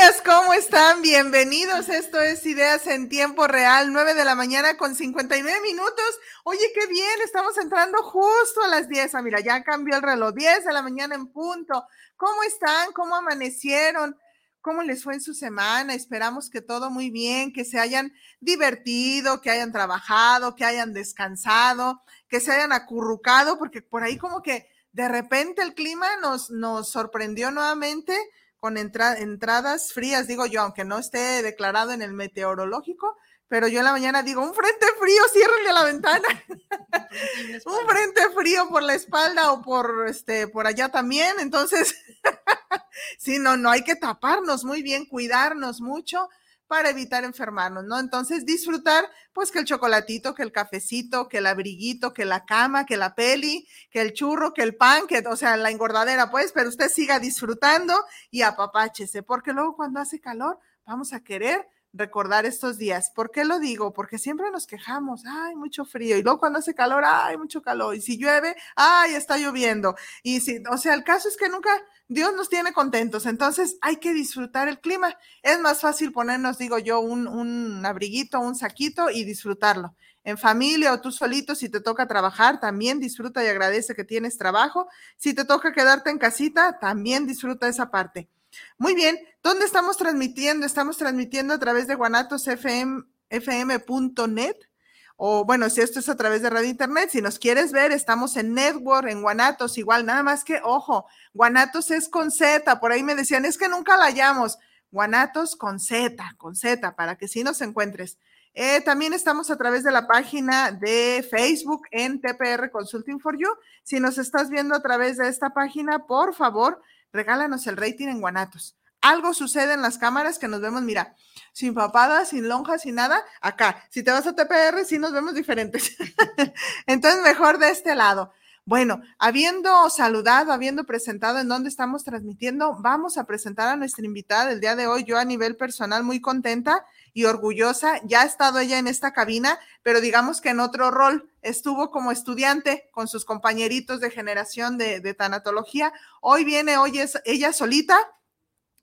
Días, ¿cómo están? Bienvenidos. Esto es Ideas en Tiempo Real, 9 de la mañana con 59 minutos. Oye, qué bien, estamos entrando justo a las 10. Ah, mira, ya cambió el reloj, 10 de la mañana en punto. ¿Cómo están? ¿Cómo amanecieron? ¿Cómo les fue en su semana? Esperamos que todo muy bien, que se hayan divertido, que hayan trabajado, que hayan descansado, que se hayan acurrucado, porque por ahí como que de repente el clima nos, nos sorprendió nuevamente con entradas frías, digo yo, aunque no esté declarado en el meteorológico, pero yo en la mañana digo, un frente frío, ciérrenle la ventana. un frente frío por la espalda o por este por allá también, entonces sí, no no hay que taparnos muy bien, cuidarnos mucho para evitar enfermarnos, ¿no? Entonces disfrutar pues que el chocolatito, que el cafecito, que el abriguito, que la cama, que la peli, que el churro, que el pan, que o sea, la engordadera pues, pero usted siga disfrutando y apapáchese, porque luego cuando hace calor vamos a querer recordar estos días. ¿Por qué lo digo? Porque siempre nos quejamos, ay, mucho frío, y luego cuando hace calor, ay, mucho calor, y si llueve, ay, está lloviendo. Y si, o sea, el caso es que nunca Dios nos tiene contentos, entonces hay que disfrutar el clima. Es más fácil ponernos, digo yo, un, un abriguito, un saquito y disfrutarlo. En familia o tú solito, si te toca trabajar, también disfruta y agradece que tienes trabajo. Si te toca quedarte en casita, también disfruta esa parte. Muy bien, ¿dónde estamos transmitiendo? Estamos transmitiendo a través de guanatosfm.net. O bueno, si esto es a través de radio internet, si nos quieres ver, estamos en Network, en Guanatos, igual, nada más que, ojo, Guanatos es con Z, por ahí me decían, es que nunca la hallamos. Guanatos con Z, con Z, para que sí nos encuentres. Eh, también estamos a través de la página de Facebook en TPR Consulting for You. Si nos estás viendo a través de esta página, por favor, regálanos el rating en Guanatos. Algo sucede en las cámaras que nos vemos, mira, sin papadas, sin lonjas, sin nada. Acá, si te vas a TPR, sí nos vemos diferentes. Entonces, mejor de este lado. Bueno, habiendo saludado, habiendo presentado en dónde estamos transmitiendo, vamos a presentar a nuestra invitada del día de hoy. Yo a nivel personal muy contenta y orgullosa. Ya ha estado ella en esta cabina, pero digamos que en otro rol. Estuvo como estudiante con sus compañeritos de generación de, tanatología. Hoy viene, hoy es ella solita.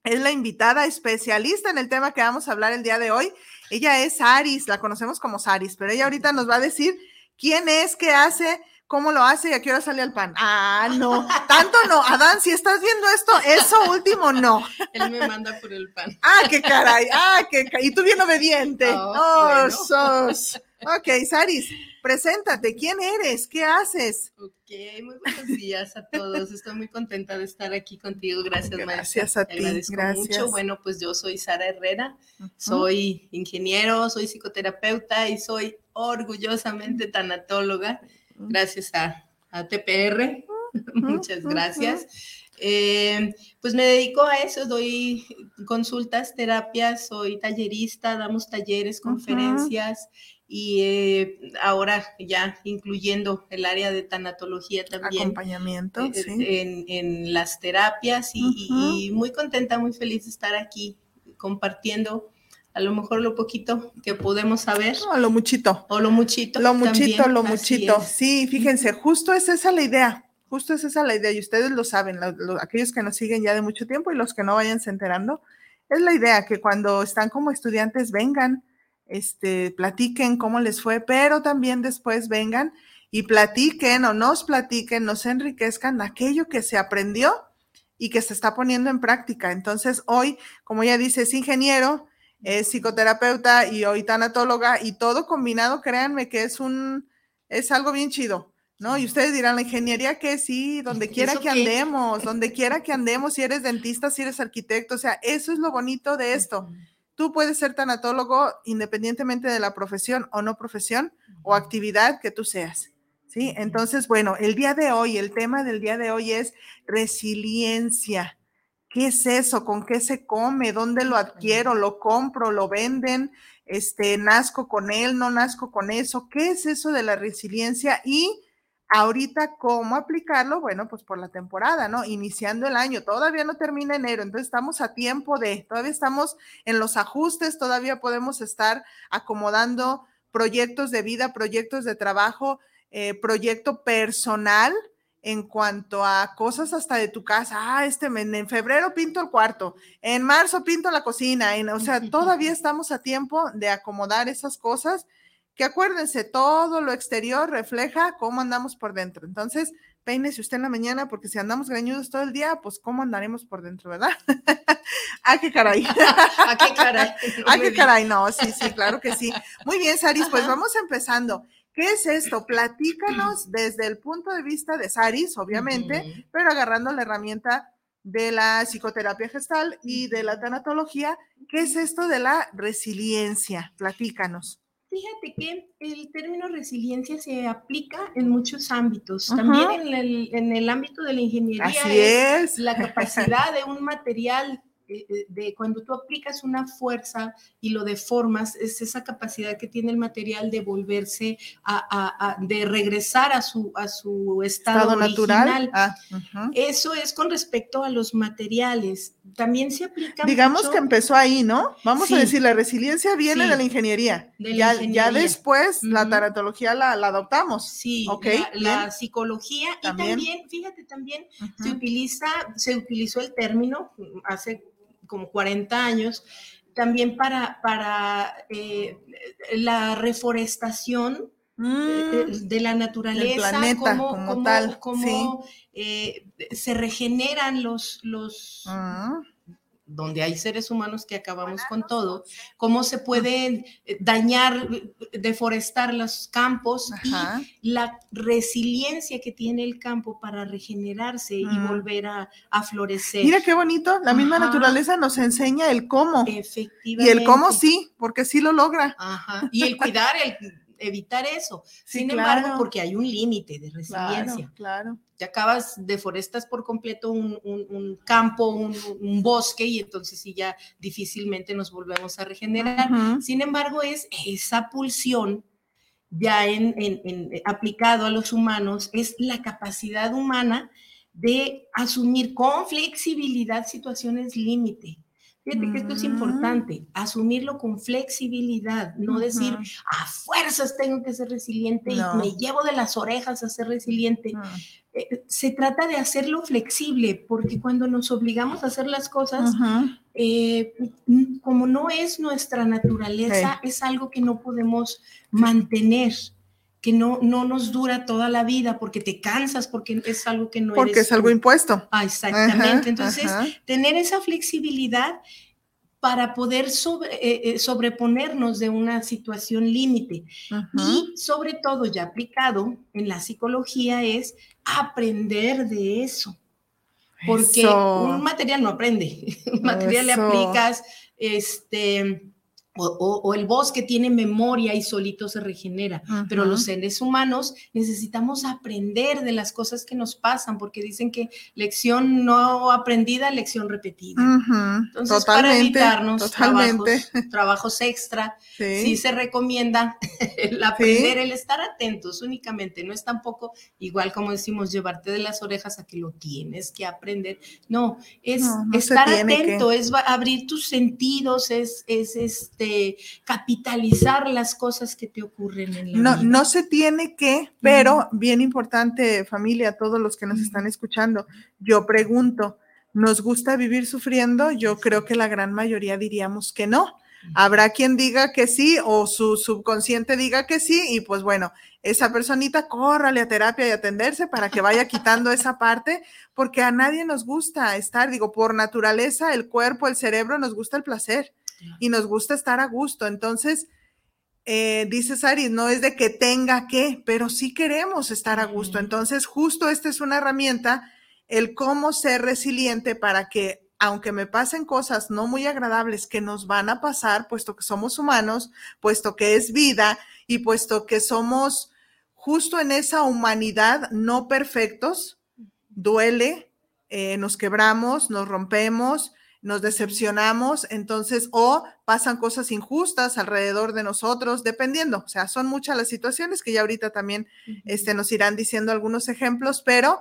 Es la invitada especialista en el tema que vamos a hablar el día de hoy. Ella es Saris, la conocemos como Saris, pero ella ahorita nos va a decir quién es, qué hace, ¿Cómo lo hace y a qué hora sale el pan? Ah, no, tanto no. Adán, si estás viendo esto, eso último no. Él me manda por el pan. Ah, qué caray, ah, qué caray. Y tú bien obediente. Oh, oh sos. Ok, Saris, preséntate. ¿Quién eres? ¿Qué haces? Ok, muy buenos días a todos. Estoy muy contenta de estar aquí contigo. Gracias, Gracias a ti. Gracias. mucho. Bueno, pues yo soy Sara Herrera, soy ingeniero, soy psicoterapeuta y soy orgullosamente tanatóloga gracias a, TPR. Muchas gracias. Eh, pues me dedico a eso, doy consultas, terapias, soy tallerista, damos talleres, conferencias y eh, ahora ya incluyendo el área de tanatología también. Acompañamiento, eh, en, las terapias y, muy contenta, muy feliz de estar aquí compartiendo a lo mejor lo poquito que podemos saber. O lo muchito. O lo muchito. Lo muchito, lo muchito. Sí, fíjense, justo es esa la idea. Justo es esa la idea y ustedes lo saben, aquellos que nos siguen ya de mucho tiempo y los que no vayan se enterando, es la idea que cuando están como estudiantes vengan, este, platiquen cómo les fue, pero también después vengan y platiquen o nos platiquen, nos enriquezcan aquello que se aprendió y que se está poniendo en práctica. Entonces, hoy, como ya dice, es ingeniero, es psicoterapeuta y hoy tanatóloga y todo combinado, créanme que es un, es algo bien chido. ¿no? Y ustedes dirán, la ingeniería que sí, donde quiera que andemos, donde quiera que andemos, si eres dentista, si eres arquitecto, o sea, eso es lo bonito de esto. Tú puedes ser tanatólogo independientemente de la profesión o no profesión o actividad que tú seas. ¿Sí? Entonces, bueno, el día de hoy, el tema del día de hoy es resiliencia. ¿Qué es eso? ¿Con qué se come? ¿Dónde lo adquiero? ¿Lo compro? ¿Lo venden? Este, ¿Nazco con él? ¿No nazco con eso? ¿Qué es eso de la resiliencia? Y Ahorita, ¿cómo aplicarlo? Bueno, pues por la temporada, ¿no? Iniciando el año, todavía no termina enero, entonces estamos a tiempo de, todavía estamos en los ajustes, todavía podemos estar acomodando proyectos de vida, proyectos de trabajo, eh, proyecto personal en cuanto a cosas hasta de tu casa. Ah, este, en febrero pinto el cuarto, en marzo pinto la cocina, en, o sea, todavía estamos a tiempo de acomodar esas cosas que acuérdense, todo lo exterior refleja cómo andamos por dentro. Entonces, peínese usted en la mañana, porque si andamos greñudos todo el día, pues cómo andaremos por dentro, ¿verdad? ¡Ah, qué caray! ¡Ah, qué caray! ¡Ah, qué caray! No, sí, sí, claro que sí. Muy bien, Saris, pues vamos empezando. ¿Qué es esto? Platícanos desde el punto de vista de Saris, obviamente, pero agarrando la herramienta de la psicoterapia gestal y de la tanatología. ¿Qué es esto de la resiliencia? Platícanos. Fíjate que el término resiliencia se aplica en muchos ámbitos. También en el, ámbito de la ingeniería es, la capacidad de un material de cuando tú aplicas una fuerza y lo deformas, es esa capacidad que tiene el material de volverse a, de regresar a su, a su estado, natural. Ah, Eso es con respecto a los materiales. También se aplica. Digamos que empezó ahí, ¿no? Vamos a decir, la resiliencia viene de la ingeniería. ya, ya después la taratología la, adoptamos. Sí, okay, la, psicología y también, fíjate, también se utiliza, se utilizó el término hace como 40 años, también para, para eh, la reforestación eh, mm. de la naturaleza, planeta, como, tal, eh, se regeneran los, los, ah donde hay seres humanos que acabamos con todo, cómo se pueden eh, dañar, deforestar los campos y la resiliencia que tiene el campo para regenerarse y volver a, florecer. Mira qué bonito, la misma naturaleza nos enseña el cómo. Efectivamente. Y el cómo sí, porque sí lo logra. Ajá. Y el cuidar, el evitar eso. Sin embargo, porque hay un límite de resiliencia. Claro, claro. Te acabas, deforestas por completo un, campo, un, bosque, y entonces sí ya difícilmente nos volvemos a regenerar. Sin embargo, es esa pulsión ya en, aplicado a los humanos, es la capacidad humana de asumir con flexibilidad situaciones límite Fíjate que esto es mm. importante, asumirlo con flexibilidad, no decir, a fuerzas tengo que ser resiliente y me llevo de las orejas a ser resiliente. Eh, se trata de hacerlo flexible, porque cuando nos obligamos a hacer las cosas, eh, como no es nuestra naturaleza, es algo que no podemos mantener que no, no nos dura toda la vida porque te cansas, porque es algo que no Porque es algo impuesto. Ah, exactamente. Entonces, tener esa flexibilidad para poder sobre, eh, eh, sobreponernos de una situación límite. Y sobre todo, ya aplicado en la psicología, es aprender de eso. Porque un material no aprende, un material le aplicas, este, o, el bosque tiene memoria y solito se regenera, pero los seres humanos necesitamos aprender de las cosas que nos pasan, porque dicen que lección no aprendida, lección repetida. Entonces, para evitarnos Trabajos, extra, sí. se recomienda el aprender, el estar atentos únicamente, no es tampoco igual como decimos llevarte de las orejas a que lo tienes que aprender, no, es estar atento, es abrir tus sentidos, es, es este capitalizar las cosas que te ocurren en la no, vida. No se tiene que, pero bien importante familia, todos los que nos están escuchando, yo pregunto, ¿nos gusta vivir sufriendo? Yo creo que la gran mayoría diríamos que no. Habrá quien diga que sí o su subconsciente diga que sí y pues bueno, esa personita córrale a terapia y atenderse para que vaya quitando esa parte, porque a nadie nos gusta estar, digo, por naturaleza, el cuerpo, el cerebro nos gusta el placer y nos gusta estar a gusto. Entonces, eh, dice Sari, no es de que tenga que, pero sí queremos estar a gusto. Entonces, justo esta es una herramienta, el cómo ser resiliente para que, aunque me pasen cosas no muy agradables que nos van a pasar, puesto que somos humanos, puesto que es vida y puesto que somos justo en esa humanidad no perfectos, duele, eh, nos quebramos, nos rompemos, nos decepcionamos, entonces, o pasan cosas injustas alrededor de nosotros, dependiendo, o sea, son muchas las situaciones que ya ahorita también este, nos irán diciendo algunos ejemplos, pero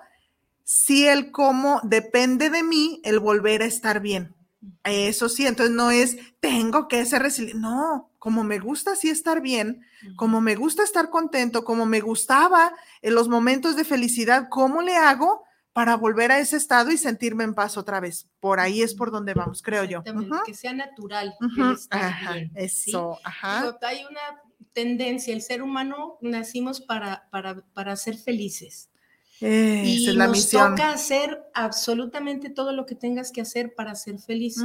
sí el cómo depende de mí el volver a estar bien. Eso sí, entonces no es tengo que ser resiliente, no, como me gusta así estar bien, como me gusta estar contento, como me gustaba en los momentos de felicidad, ¿cómo le hago para volver a ese estado y sentirme en paz otra vez. Por ahí es por donde vamos, creo yo. Que sea natural. eso, ajá. hay una tendencia, el ser humano nacimos para, para, para ser felices. y la nos toca hacer absolutamente todo lo que tengas que hacer para ser feliz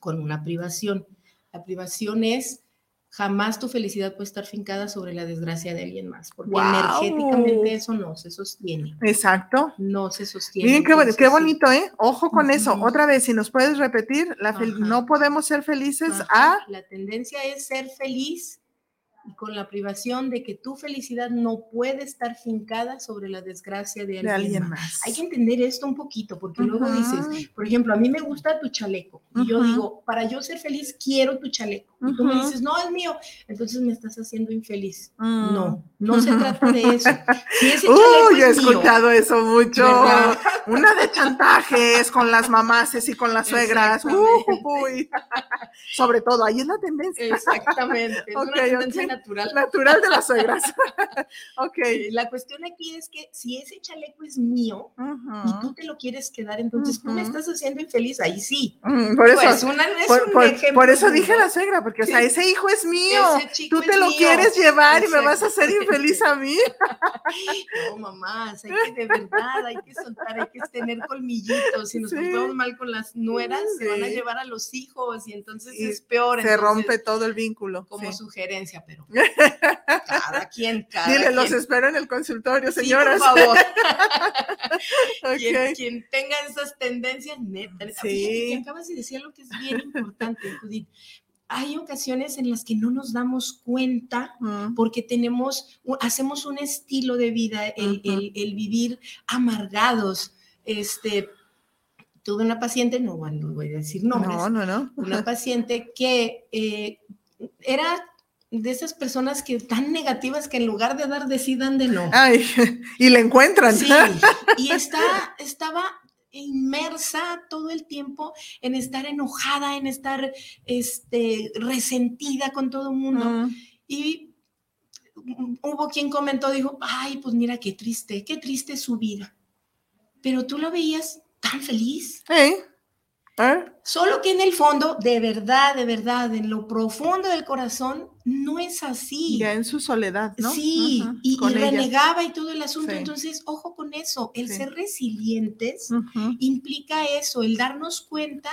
con una privación. La privación es jamás tu felicidad puede estar fincada sobre la desgracia de alguien más, porque energéticamente eso no se sostiene. Exacto. No se sostiene. Miren qué, bonito, ¿eh? Ojo con eso. Otra vez, si nos puedes repetir, la no podemos ser felices a... La tendencia es ser feliz y con la privación de que tu felicidad no puede estar fincada sobre la desgracia de alguien, más. Hay que entender esto un poquito, porque luego dices, por ejemplo, a mí me gusta tu chaleco, y yo digo, para yo ser feliz quiero tu chaleco, y tú me dices, no, es mío, entonces me estás haciendo infeliz. Mm. No, no se trata de eso. Si Uy, he escuchado eso mucho. Una de chantajes con las mamases y con las suegras. Uy. Sobre todo, ahí es la tendencia. Exactamente. Es una tendencia natural. Natural de las suegras. ok. La cuestión aquí es que si ese chaleco es mío y tú te lo quieres quedar, entonces tú me estás haciendo infeliz, ahí sí. Mm, por eso, pues, una, por, eso dije la suegra, porque, o sea, ese hijo es mío. Tú te lo quieres llevar y me vas a hacer infeliz a mí. no, mamá, hay que de verdad, hay que soltar, hay que tener colmillitos. Si nos portamos mal con las nueras, se van a llevar a los hijos y entonces es peor. Se rompe todo el vínculo. Como sugerencia, pero cada quien, cada Dile, los espero en el consultorio, señoras. por favor. quien, tenga esas tendencias, neta. Sí. acabas de decir algo que es bien importante, Judith hay ocasiones en las que no nos damos cuenta porque tenemos, hacemos un estilo de vida, el, vivir amargados. Este, tuve una paciente, no, voy a decir nombres, no, no, no. una paciente que eh, era de esas personas que tan negativas que en lugar de dar decidan de no. Ay, y le encuentran. Sí, y está, estaba inmersa todo el tiempo en estar enojada, en estar este, resentida con todo el mundo. Y hubo quien comentó, dijo, ay, pues mira qué triste, qué triste su vida. Pero tú lo veías tan feliz. Sí. ¿Eh? Solo que en el fondo, de verdad, de verdad, en lo profundo del corazón, no es así. Ya en su soledad, ¿no? Sí, y, renegaba y todo el asunto. Entonces, ojo con eso. El ser resilientes implica eso, el darnos cuenta.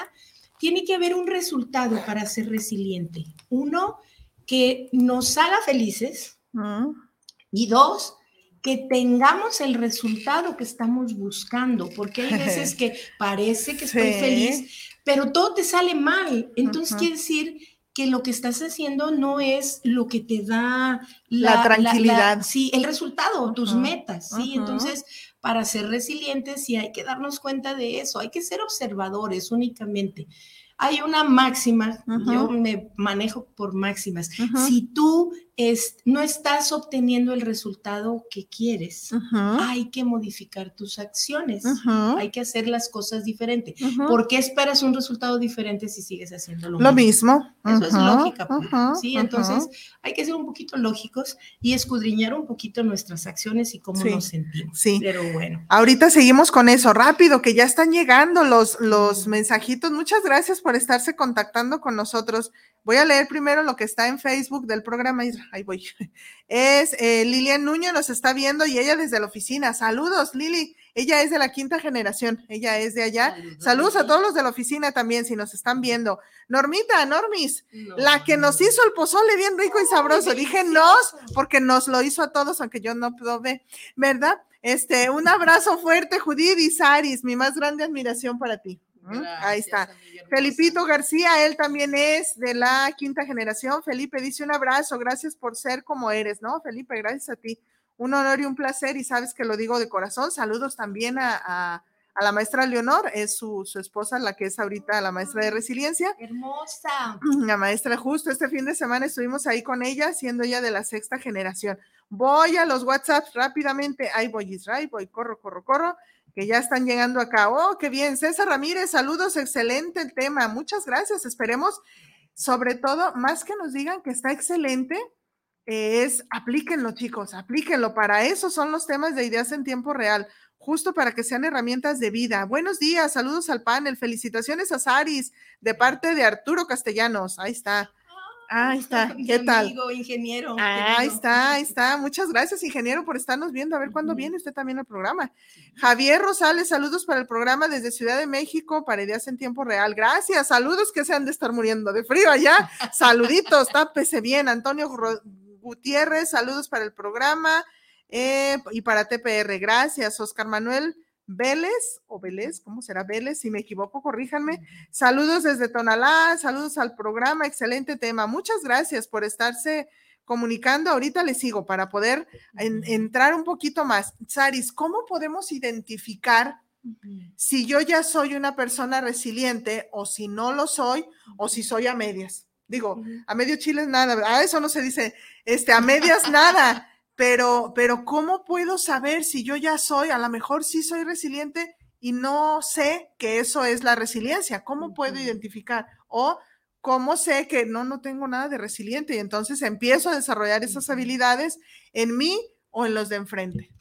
Tiene que haber un resultado para ser resiliente. Uno, que nos haga felices. Y dos, que tengamos el resultado que estamos buscando, porque hay veces que parece que estoy feliz, pero todo te sale mal. Entonces quiere decir que lo que estás haciendo no es lo que te da la, tranquilidad. sí, el resultado, tus metas, ¿sí? Entonces, para ser resilientes, sí hay que darnos cuenta de eso, hay que ser observadores únicamente. Hay una máxima, yo me manejo por máximas. Si tú es, no estás obteniendo el resultado que quieres, hay que modificar tus acciones, hay que hacer las cosas diferentes. ¿Por qué esperas un resultado diferente si sigues haciendo lo, lo mismo? Eso es lógica, ¿sí? Entonces hay que ser un poquito lógicos y escudriñar un poquito nuestras acciones y cómo nos sentimos. Sí. Pero bueno. Ahorita seguimos con eso, rápido, que ya están llegando los, los mensajitos. Muchas gracias por estarse contactando con nosotros. Voy a leer primero lo que está en Facebook del programa. Ahí voy. Es eh, Lilian Nuño, nos está viendo y ella desde la oficina. Saludos, Lili. Ella es de la quinta generación. Ella es de allá. Saludos, a todos los de la oficina también, si nos están viendo. Normita, Normis, la que nos hizo el pozole bien rico y sabroso. Dije nos, porque nos lo hizo a todos, aunque yo no probé, ¿verdad? Este, un abrazo fuerte, Judith y Saris, mi más grande admiración para ti. Ahí está. Felipito García, él también es de la quinta generación. Felipe dice un abrazo, gracias por ser como eres, ¿no? Felipe, gracias a ti. Un honor y un placer y sabes que lo digo de corazón. Saludos también a, la maestra Leonor, es su, su, esposa, la que es ahorita la maestra de resiliencia. Hermosa. La maestra, justo este fin de semana estuvimos ahí con ella, siendo ella de la sexta generación. Voy a los WhatsApp rápidamente. Ahí voy, Israel, voy, corro, corro, corro que ya están llegando acá. Oh, qué bien. César Ramírez, saludos, excelente el tema. Muchas gracias. Esperemos, sobre todo, más que nos digan que está excelente, es aplíquenlo, chicos, aplíquenlo. Para eso son los temas de ideas en tiempo real, justo para que sean herramientas de vida. Buenos días, saludos al panel. Felicitaciones a Saris de parte de Arturo Castellanos. Ahí está. Ahí está, ¿qué tal? Amigo, ingeniero. ahí está, ahí está. Muchas gracias, ingeniero, por estarnos viendo. A ver cuándo viene usted también al programa. Javier Rosales, saludos para el programa desde Ciudad de México para Ideas en Tiempo Real. Gracias, saludos que se han de estar muriendo de frío allá. Saluditos, tápese bien. Antonio Gutiérrez, saludos para el programa eh, y para TPR. Gracias, Oscar Manuel. Vélez o Vélez, ¿cómo será Vélez? Si me equivoco, corríjanme. Saludos desde Tonalá, saludos al programa, excelente tema. Muchas gracias por estarse comunicando. Ahorita les sigo para poder entrar un poquito más. Saris, ¿cómo podemos identificar si yo ya soy una persona resiliente o si no lo soy o si soy a medias? Digo, a medio chile nada, a eso no se dice, este, a medias nada pero, pero ¿cómo puedo saber si yo ya soy, a lo mejor sí soy resiliente y no sé que eso es la resiliencia? ¿Cómo puedo identificar? O cómo sé que no, no tengo nada de resiliente y entonces empiezo a desarrollar esas habilidades en mí o en los de enfrente.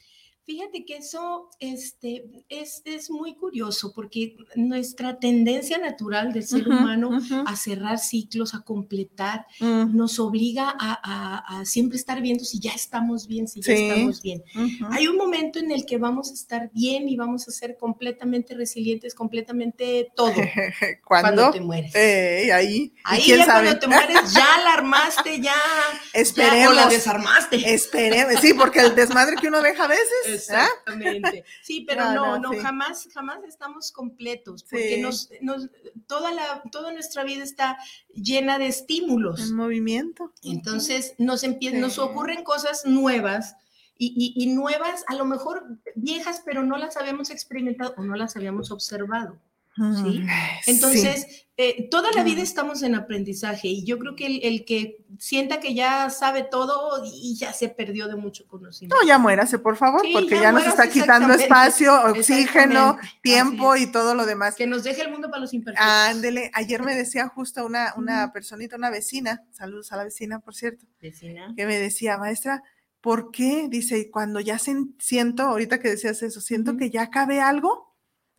Fíjate que eso este, es, es, muy curioso porque nuestra tendencia natural del ser humano a cerrar ciclos, a completar, mm. nos obliga a, a, siempre estar viendo si ya estamos bien, si ya estamos bien. Hay un momento en el que vamos a estar bien y vamos a ser completamente resilientes, completamente todo. cuando te mueres. ahí. Ahí ya cuando te mueres, ya la armaste, ya. Esperemos. Ya, o la desarmaste. Esperemos. Sí, porque el desmadre que uno deja a veces Exactamente. Sí, pero no, no, jamás, jamás estamos completos, porque nos, nos, toda, la, toda nuestra vida está llena de estímulos. En movimiento. Entonces nos, nos ocurren cosas nuevas. Y, y, nuevas, a lo mejor viejas, pero no las habíamos experimentado o no las habíamos observado. ¿Sí? Entonces, eh, toda la vida estamos en aprendizaje y yo creo que el, que sienta que ya sabe todo y ya se perdió de mucho conocimiento. No, ya muérase, por favor, porque ya, nos está quitando espacio, oxígeno, tiempo y todo lo demás. Que nos deje el mundo para los imperfectos. Ándele, ayer me decía justo una, una personita, una vecina, saludos a la vecina, por cierto, vecina. que me decía, maestra, ¿por qué? Dice, cuando ya siento, ahorita que decías eso, siento que ya cabe algo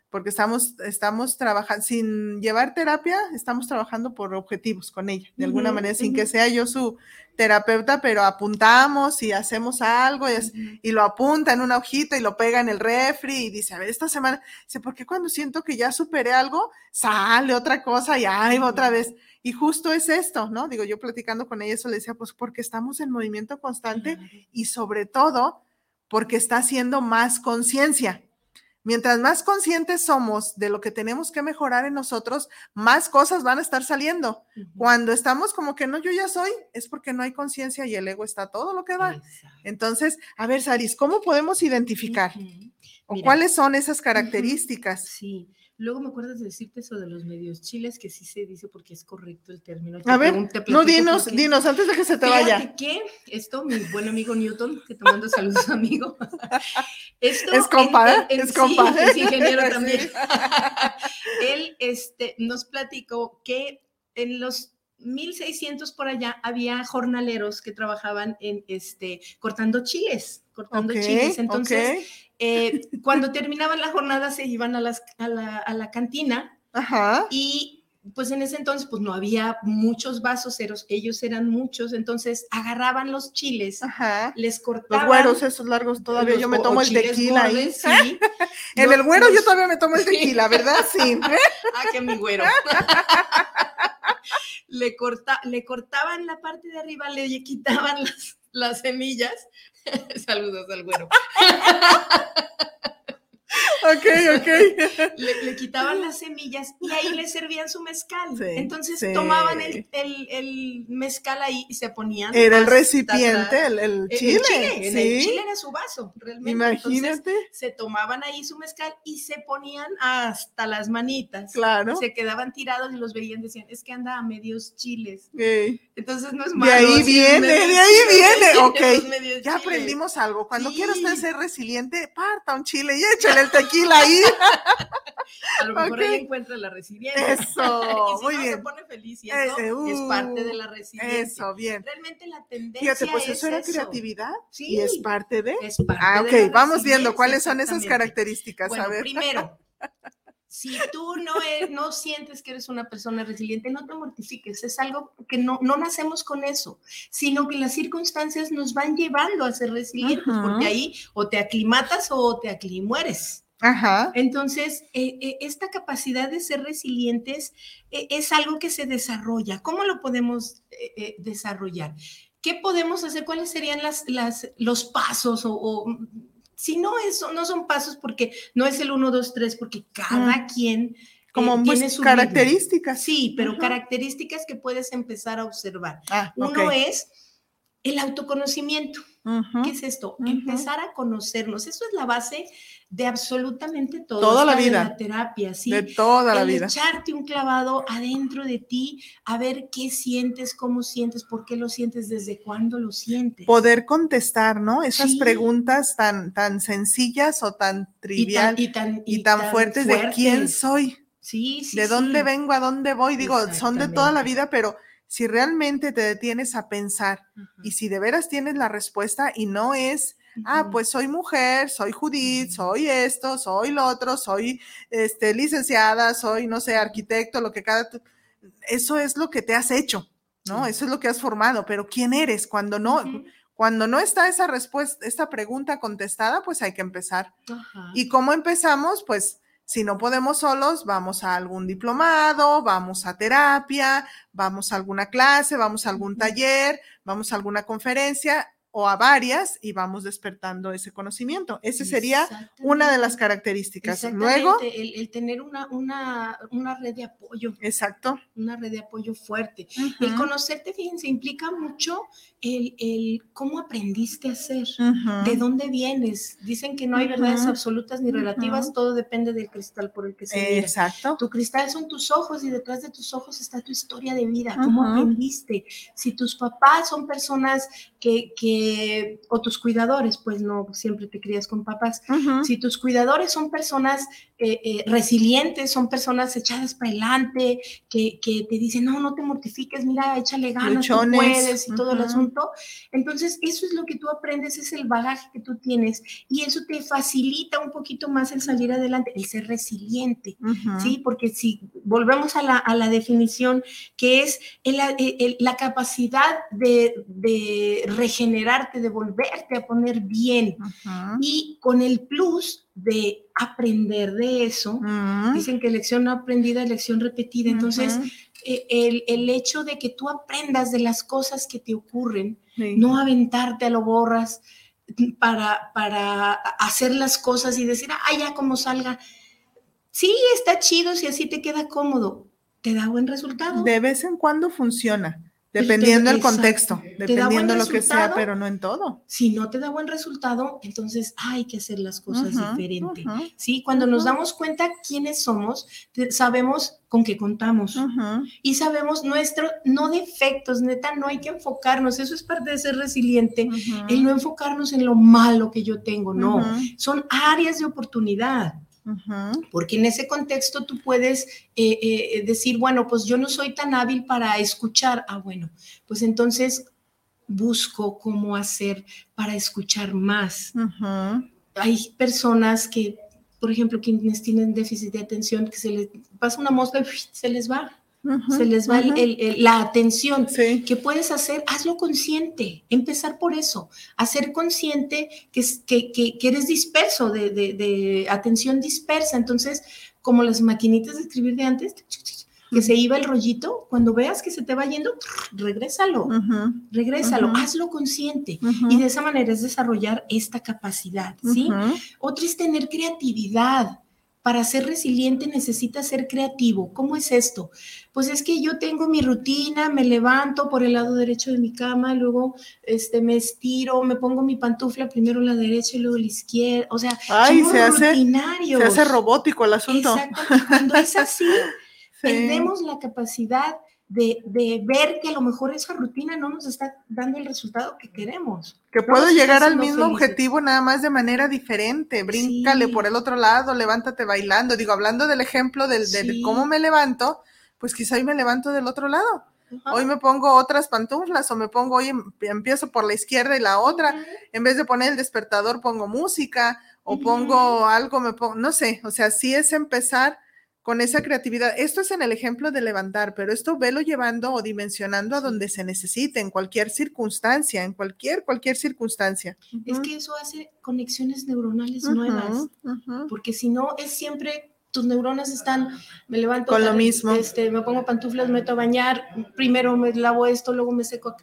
porque estamos, estamos trabajando, sin llevar terapia, estamos trabajando por objetivos con ella, de alguna manera, sin que sea yo su terapeuta, pero apuntamos y hacemos algo y, lo apunta en una hojita y lo pega en el refri y dice, a ver, esta semana, dice, ¿por qué cuando siento que ya superé algo, sale otra cosa y ahí va otra vez? Y justo es esto, ¿no? Digo, yo platicando con ella eso le decía, pues porque estamos en movimiento constante y sobre todo porque está haciendo más conciencia Mientras más conscientes somos de lo que tenemos que mejorar en nosotros, más cosas van a estar saliendo. Cuando estamos como que no, yo ya soy, es porque no hay conciencia y el ego está todo lo que va. Entonces, a ver, Saris, ¿cómo podemos identificar? ¿O cuáles son esas características? Sí. Luego me acuerdas de decirte eso de los medios chiles, que sí se dice porque es correcto el término. a ver, no, dinos, dinos, antes de que se te vaya. que esto, mi buen amigo Newton, que te mando saludos, amigo. Esto es compa, es compa. Sí, es ingeniero también. Él este, nos platicó que en los 1600 por allá había jornaleros que trabajaban en este cortando chiles, cortando chiles. Entonces, eh, cuando terminaban la jornada se iban a, las, a, la, a la cantina y pues en ese entonces pues no había muchos vasos, ellos eran muchos, entonces agarraban los chiles, les cortaban. Los güeros esos largos todavía, yo me tomo el tequila ahí. Sí. en el güero yo todavía me tomo el tequila, ¿verdad? Sí. ah, que mi güero. le, corta, le cortaban la parte de arriba, le quitaban las, las semillas. Saludos al güero. ok, ok. Le, quitaban las semillas y ahí le servían su mezcal. Entonces tomaban el, mezcal ahí y se ponían. Era el recipiente, el, chile. El chile, era su vaso, realmente. Imagínate. se tomaban ahí su mezcal y se ponían hasta las manitas. Claro. Se quedaban tirados y los veían y decían, es que anda a medios chiles. Entonces no es malo. De ahí viene, de ahí viene. Ok. Ya aprendimos algo. Cuando quieras ser resiliente, parta un chile y échale el tequila ahí. A lo mejor ahí encuentra la resiliencia. Eso, muy bien. se pone feliz y eso es parte de la resiliencia. Eso, bien. Realmente la tendencia Fíjate, pues eso era creatividad sí, y es parte de. Es parte ah, ok, vamos viendo cuáles son esas características. Bueno, a ver. Primero, si tú no, no sientes que eres una persona resiliente, no te mortifiques. Es algo que no, no nacemos con eso, sino que las circunstancias nos van llevando a ser resilientes, porque ahí o te aclimatas o te aclimueres. Ajá. Entonces, eh, eh, esta capacidad de ser resilientes eh, es algo que se desarrolla. ¿Cómo lo podemos desarrollar? ¿Qué podemos hacer? ¿Cuáles serían las, las, los pasos o, si no, eso no son pasos porque no es el 1, 2, 3, porque cada mm. quien como tiene sus características. Sí, pero características que puedes empezar a observar. Ah, Uno es el autoconocimiento. ¿Qué es esto? Empezar a conocernos. Eso es la base de absolutamente todo. Toda la vida. De la terapia, sí. De toda la vida. Echarte un clavado adentro de ti, a ver qué sientes, cómo sientes, por qué lo sientes, desde cuándo lo sientes. Poder contestar, ¿no? Esas preguntas tan, tan sencillas o tan trivial y tan, y tan, fuertes, de quién soy. Sí, sí. De dónde vengo, a dónde voy. Digo, son de toda la vida, pero si realmente te detienes a pensar y si de veras tienes la respuesta y no es ah, pues soy mujer, soy Judith, soy esto, soy lo otro, soy este, licenciada, soy, no sé, arquitecto, lo que cada... Eso es lo que te has hecho, ¿no? Eso es lo que has formado, pero ¿quién eres? Cuando no, cuando no está esa respuesta, esta pregunta contestada, pues hay que empezar. ¿Y cómo empezamos? Pues si no podemos solos, vamos a algún diplomado, vamos a terapia, vamos a alguna clase, vamos a algún taller, vamos a alguna conferencia o a varias y vamos despertando ese conocimiento. Esa sería una de las características. Luego, el, tener una, una, una, red de apoyo. Exacto. Una red de apoyo fuerte. El conocerte, fíjense, implica mucho el, el cómo aprendiste a ser, de dónde vienes. Dicen que no hay verdades absolutas ni relativas, todo depende del cristal por el que se mira. Exacto. Tu cristal son tus ojos y detrás de tus ojos está tu historia de vida, cómo aprendiste. Si tus papás son personas que, que, o tus cuidadores, pues no siempre te crías con papás. Si tus cuidadores son personas eh, eh, resilientes, son personas echadas para adelante, que, que, te dicen, no, no te mortifiques, mira, échale ganas, tú puedes y todo el asunto. Entonces, eso es lo que tú aprendes, es el bagaje que tú tienes y eso te facilita un poquito más el salir adelante, el ser resiliente, ¿sí? Porque si volvemos a la, a la definición, que es la capacidad de, de, regenerarte, de volverte a poner bien y con el plus de aprender de eso. Mm. Dicen que lección no aprendida es lección repetida. Entonces, e, el, hecho de que tú aprendas de las cosas que te ocurren, no aventarte a lo borras para, para hacer las cosas y decir, ah, ya como salga. Sí, está chido si así te queda cómodo. ¿Te da buen resultado? De vez en cuando funciona. Dependiendo del contexto, dependiendo lo que sea, pero no en todo. Si no te da buen resultado, entonces hay que hacer las cosas diferente. ¿sí? Cuando nos damos cuenta quiénes somos, sabemos con qué contamos y sabemos nuestros, no defectos, neta, no hay que enfocarnos, eso es parte de ser resiliente, el no enfocarnos en lo malo que yo tengo, no, son áreas de oportunidad. Porque en ese contexto tú puedes eh, eh, decir, bueno, pues yo no soy tan hábil para escuchar. Ah, bueno, pues entonces busco cómo hacer para escuchar más. Hay personas que, por ejemplo, quienes tienen déficit de atención, que se les pasa una mosca y se les va. Se les va la atención. Sí. ¿Qué puedes hacer? Hazlo consciente, empezar por eso, hacer consciente que, que, que, eres disperso, de, de, de, atención dispersa. Entonces, como las maquinitas de escribir de antes, que se iba el rollito, cuando veas que se te va yendo, regrésalo, regrésalo, hazlo consciente. Y de esa manera es desarrollar esta capacidad, ¿sí? Otra es tener creatividad. Para ser resiliente necesitas ser creativo. ¿Cómo es esto? Pues es que yo tengo mi rutina, me levanto por el lado derecho de mi cama, luego este, me estiro, me pongo mi pantufla primero la derecha y luego la izquierda. O sea, Ay, se hace, se hace robótico el asunto. Exacto. Cuando es así, Tenemos la capacidad de, ver que a lo mejor esa rutina no nos está dando el resultado que queremos. Que puedo llegar al mismo objetivo nada más de manera diferente. Bríncale por el otro lado, levántate bailando. Digo, hablando del ejemplo del, de cómo me levanto, pues quizá hoy me levanto del otro lado. Hoy me pongo otras pantuflas o me pongo, hoy em, empiezo por la izquierda y la otra. En vez de poner el despertador, pongo música o pongo algo, me pongo, no sé, o sea, sí es empezar con esa creatividad. Esto es en el ejemplo de levantar, pero esto velo llevando o dimensionando a donde se necesite, en cualquier circunstancia, en cualquier, cualquier circunstancia. Es que eso hace conexiones neuronales nuevas, porque si no es siempre tus neuronas están, me levanto, con lo mismo. Este, me pongo pantuflas, me meto a bañar, primero me lavo esto, luego me seco.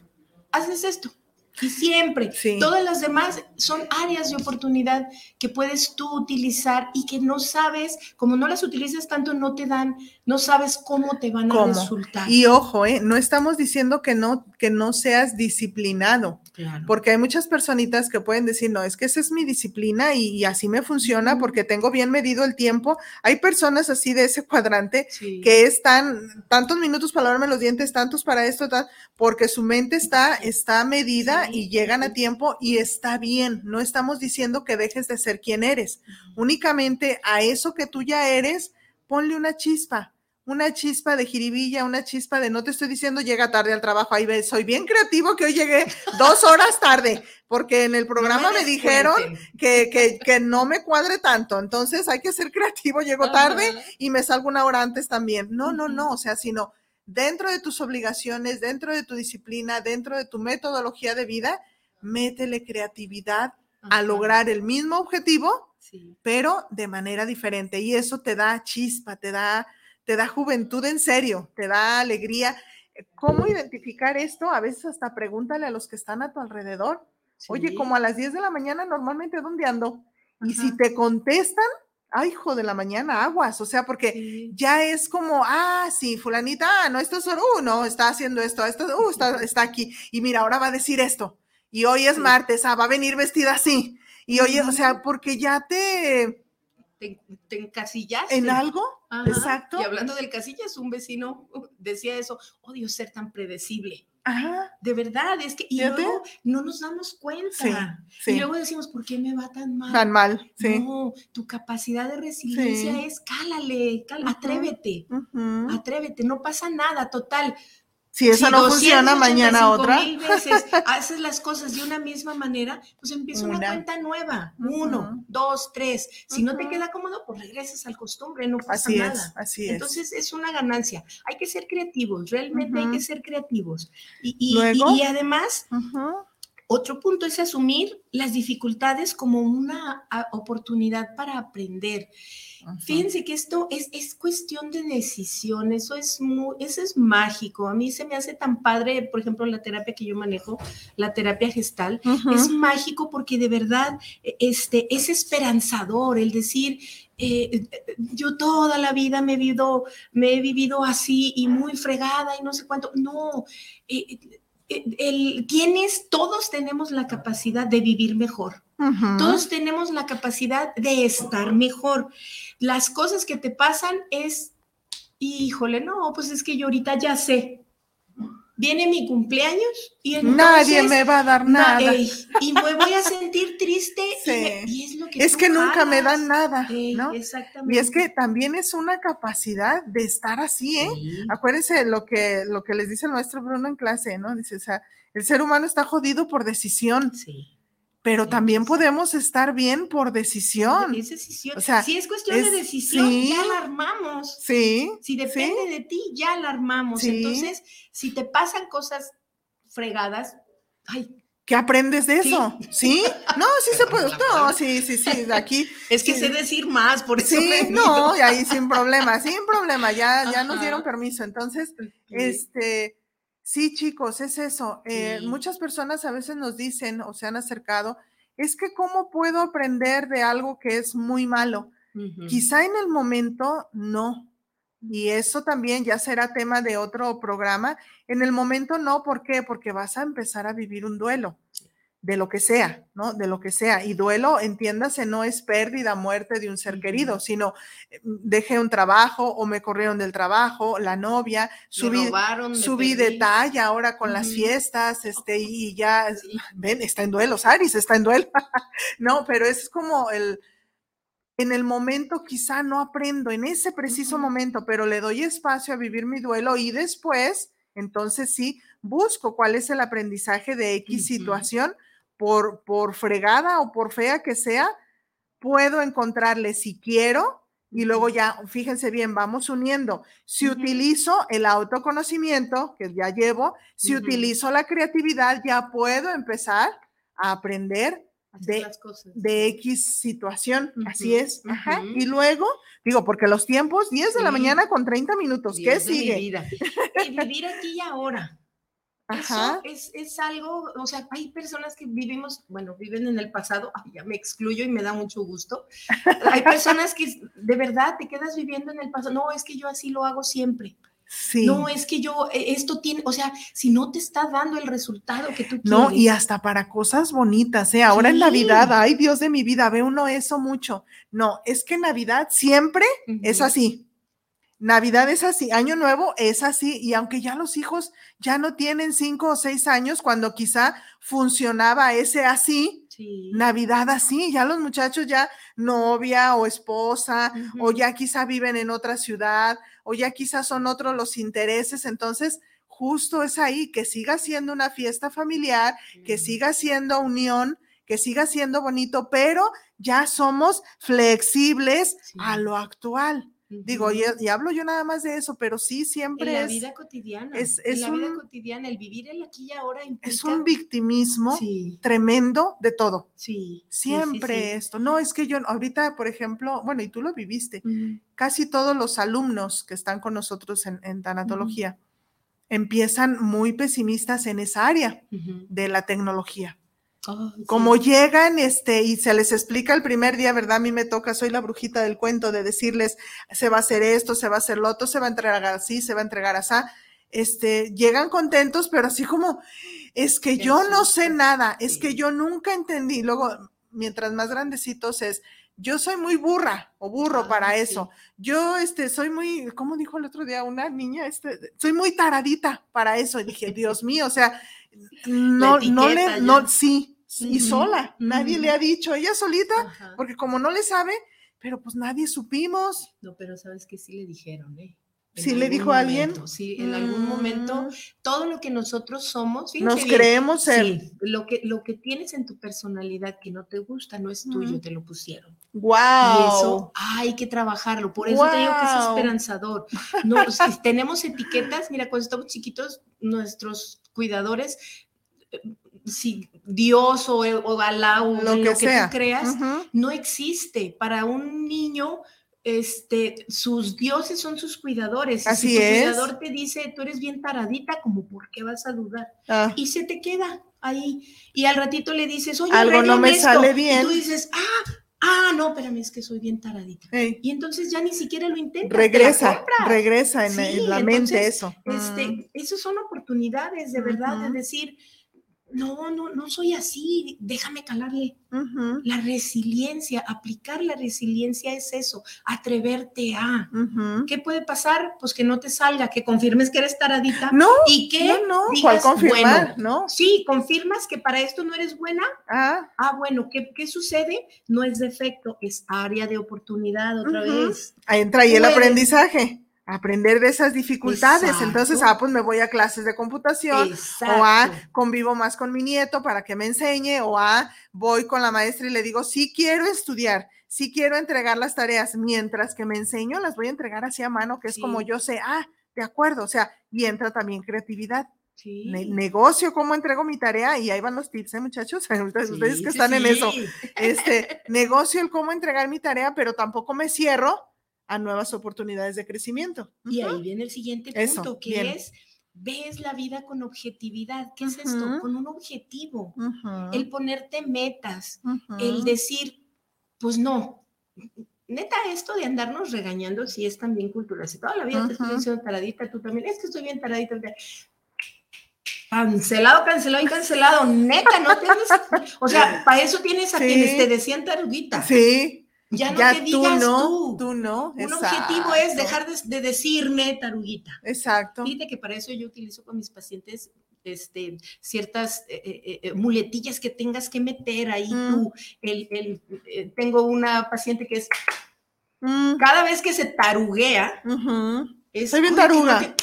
Haces esto, y siempre, todas las demás son áreas de oportunidad que puedes tú utilizar y que no sabes, como no las utilizas tanto, no te dan, no sabes cómo te van a resultar. Y ojo, ¿eh? no estamos diciendo que no, que no seas disciplinado, porque hay muchas personitas que pueden decir, no, es que esa es mi disciplina y, así me funciona porque tengo bien medido el tiempo. Hay personas así de ese cuadrante que están tantos minutos para lavarme los dientes, tantos para esto, porque su mente está, está medida y llegan a tiempo y está bien. No estamos diciendo que dejes de ser quien eres. Únicamente a eso que tú ya eres, ponle una chispa, una chispa de jiribilla, una chispa de no te estoy diciendo llega tarde al trabajo. Ahí ves, soy bien creativo que hoy llegué dos horas tarde, porque en el programa me, dijeron que, que, que, no me cuadre tanto. Entonces hay que ser creativo, llego tarde y me salgo una hora antes también. No, no, no, o sea, sino dentro de tus obligaciones, dentro de tu disciplina, dentro de tu metodología de vida, métele creatividad a lograr el mismo objetivo, pero de manera diferente. Y eso te da chispa, te da, te da juventud en serio, te da alegría. ¿Cómo identificar esto? A veces hasta pregúntale a los que están a tu alrededor. Oye, como a las 10 de la mañana normalmente, ¿dónde ando? Y si te contestan, ay, hijo de la mañana, aguas, o sea, porque ya es como, ah, sí, fulanita, ah, no, esto es, uh, no, está haciendo esto, esto, uh, está, está aquí, y mira, ahora va a decir esto, y hoy es martes, ah, va a venir vestida así, y oye, o sea, porque ya te... Te, te encasillaste. ¿En algo? Exacto. Y hablando del casillas, un vecino decía eso, odio ser tan predecible. Ajá. De verdad, es que y luego no nos damos cuenta. Y luego decimos, ¿por qué me va tan mal? Tan mal, sí. No, tu capacidad de resiliencia es cálale, cálale atrévete, atrévete, no pasa nada, total. Si esa no funciona, mañana otra. Mil veces haces las cosas de una misma manera, pues empieza una, cuenta nueva. Uno, dos, tres. Si no te queda cómodo, pues regresas al costumbre, no pasa así nada. Es, así Entonces es. una ganancia. Hay que ser creativos, realmente hay que ser creativos. Y, y, y, además, otro punto es asumir las dificultades como una oportunidad para aprender. Fíjense que esto es, es, cuestión de decisión, eso es, muy, eso es mágico. A mí se me hace tan padre, por ejemplo, la terapia que yo manejo, la terapia gestal, es mágico porque de verdad e, este, es esperanzador el decir, eh, yo toda la vida me he, vivido, me he vivido así y muy fregada y no sé cuánto. No, eh, el, tienes, todos tenemos la capacidad de vivir mejor. Todos tenemos la capacidad de estar mejor. Las cosas que te pasan es, híjole, no, pues es que yo ahorita ya sé. Viene mi cumpleaños y nadie me va a dar nada. y me voy a sentir triste. Y, es lo que, es que nunca me dan nada, ¿no? Exactamente. Y es que también es una capacidad de estar así, ¿eh? Acuérdense lo que, lo que les dice el maestro Bruno en clase, ¿no? Dice, o sea, el ser humano está jodido por decisión. Sí pero también podemos estar bien por decisión. Es decisión. O sea, si es cuestión de decisión, ya la armamos. Sí. Si depende de ti, ya la armamos. Entonces, si te pasan cosas fregadas, ay, ¿Qué aprendes de eso? ¿Sí? No, sí se puede. No, sí, sí, sí. Aquí. Es que sé decir más, por eso. Sí, no, y ahí sin problema, sin problema. Ya, ya nos dieron permiso. Entonces, este, sí, chicos, es eso. Eh, muchas personas a veces nos dicen o se han acercado, es que cómo puedo aprender de algo que es muy malo. Quizá en el momento no. Y eso también ya será tema de otro programa. En el momento no, ¿por qué? Porque vas a empezar a vivir un duelo de lo que sea, ¿no? De lo que sea. Y duelo, entiéndase, no es pérdida, muerte de un ser querido, sino eh, dejé un trabajo o me corrieron del trabajo, la novia, subí, subí de talla ahora con las fiestas, este, y ya, ven, está en duelo, Saris está en duelo. no, pero es como el, en el momento quizá no aprendo, en ese preciso momento, pero le doy espacio a vivir mi duelo y después, entonces sí, busco cuál es el aprendizaje de X situación por, por fregada o por fea que sea, puedo encontrarle si quiero y luego ya, fíjense bien, vamos uniendo. Si utilizo el autoconocimiento que ya llevo, si utilizo la creatividad, ya puedo empezar a aprender de, de, X situación. Así es. Y luego, digo, porque los tiempos, 10 de la mañana con 30 minutos, ¿qué sigue? vivir aquí y ahora. Eso es, es, algo, o sea, hay personas que vivimos, bueno, viven en el pasado, ya me excluyo y me da mucho gusto. Hay personas que de verdad te quedas viviendo en el pasado. No, es que yo así lo hago siempre. Sí. No, es que yo, e, esto tiene, o sea, si no te está dando el resultado que tú quieres. No, y hasta para cosas bonitas, ¿eh? Ahora en Navidad, ay Dios de mi vida, ve uno eso mucho. No, es que Navidad siempre es así. Navidad es así, Año Nuevo es así, y aunque ya los hijos ya no tienen cinco o seis años, cuando quizá funcionaba ese así, Navidad así, ya los muchachos ya novia o esposa, o ya quizá viven en otra ciudad, o ya quizá son otros los intereses, entonces justo es ahí, que siga siendo una fiesta familiar, que siga siendo unión, que siga siendo bonito, pero ya somos flexibles a lo actual. Digo, y, hablo yo nada más de eso, pero sí siempre en la vida cotidiana. Es, en la vida cotidiana, el vivir el aquí y ahora Es un victimismo tremendo de todo. Sí. Siempre esto. No, es que yo ahorita, por ejemplo, bueno, y tú lo viviste, casi todos los alumnos que están con nosotros en, tanatología empiezan muy pesimistas en esa área de la tecnología como llegan, este, y se les explica el primer día, ¿verdad? A mí me toca, soy la brujita del cuento de decirles, se va a hacer esto, se va a hacer lo otro, se va a entregar así, se va a entregar así. Este, llegan contentos, pero así como, es que yo no sé nada, es que yo nunca entendí. Luego, mientras más grandecitos es, yo soy muy burra o burro ah, para eso. Yo, este, soy muy, ¿cómo dijo el otro día una niña? Este, soy muy taradita para eso. Y dije, Dios mío, o sea, no, no le, no, sí, y sola, nadie le ha dicho, ella solita, porque como no le sabe, pero pues nadie supimos. No, pero sabes que sí le dijeron, ¿eh? sí le dijo a alguien. Sí, en algún momento, mm. todo lo que nosotros somos, nos creemos ser. Sí, lo que, lo que tienes en tu personalidad que no te gusta no es tuyo, te lo pusieron. Wow. Y eso hay que trabajarlo. Por eso te digo que es esperanzador. No, tenemos etiquetas, mira, cuando estamos chiquitos, nuestros cuidadores si Dios o, o Alá o lo, que, tú creas, no existe. Para un niño, este, sus dioses son sus cuidadores. Así si tu cuidador te dice, tú eres bien taradita, como, ¿por qué vas a dudar? Ah. Y se te queda ahí. Y al ratito le dices, oye, algo no me sale bien. Y tú dices, ah, ah, no, espérame, es que soy bien taradita. Y entonces ya ni siquiera lo intentas. Regresa, regresa en, la mente eso. Este, mm. Esas son oportunidades de verdad de decir, no, no, no soy así, déjame calarle. La resiliencia, aplicar la resiliencia es eso, atreverte a. ¿Qué puede pasar? Pues que no te salga, que confirmes que eres taradita. No, y que no, no, confirmar? no. Sí, confirmas que para esto no eres buena. Ah, ah bueno, ¿qué, ¿qué, sucede? No es defecto, es área de oportunidad otra vez. Ahí entra ahí el aprendizaje. Aprender de esas dificultades. Entonces, Exacto. ah, pues me voy a clases de computación, o a convivo más con mi nieto para que me enseñe, o a voy con la maestra y le digo, sí quiero estudiar, sí quiero entregar las tareas, mientras que me enseño, las voy a entregar así a mano, que es como yo sé, ah, de acuerdo, o sea, y entra también creatividad. Sí. Ne- negocio cómo entrego mi tarea y ahí van los tips, ¿eh, muchachos? Ustedes, ustedes que están en eso. Este, negocio el cómo entregar mi tarea, pero tampoco me cierro a nuevas oportunidades de crecimiento. Y Ujú. ahí viene el siguiente Eso, punto, que bien. es, ves la vida con objetividad. ¿Qué es Ujú. esto? Con un objetivo. Ujú, El ponerte metas, ujú. el decir, pues no. Neta, esto de andarnos regañando si es también cultural. Si toda la vida te estoy diciendo taradita, tú también, es que estoy bien taradita. Cancelado, cancelado y cancelado. Neta, no tienes. O sea, para eso tienes a Sí. quienes te decían taruguita. Sí, Ya no ya te tú digas no, tú. tú no. Un objetivo es dejar de, de decirme taruguita. Exacto. Fíjate que para eso yo utilizo con mis pacientes este, ciertas eh, eh, eh, muletillas que tengas que meter ahí Mm. tú. El, el, eh, tengo una paciente que es, Mm, cada vez que se taruguea, es... Soy bien "Oye, que taruga". te-".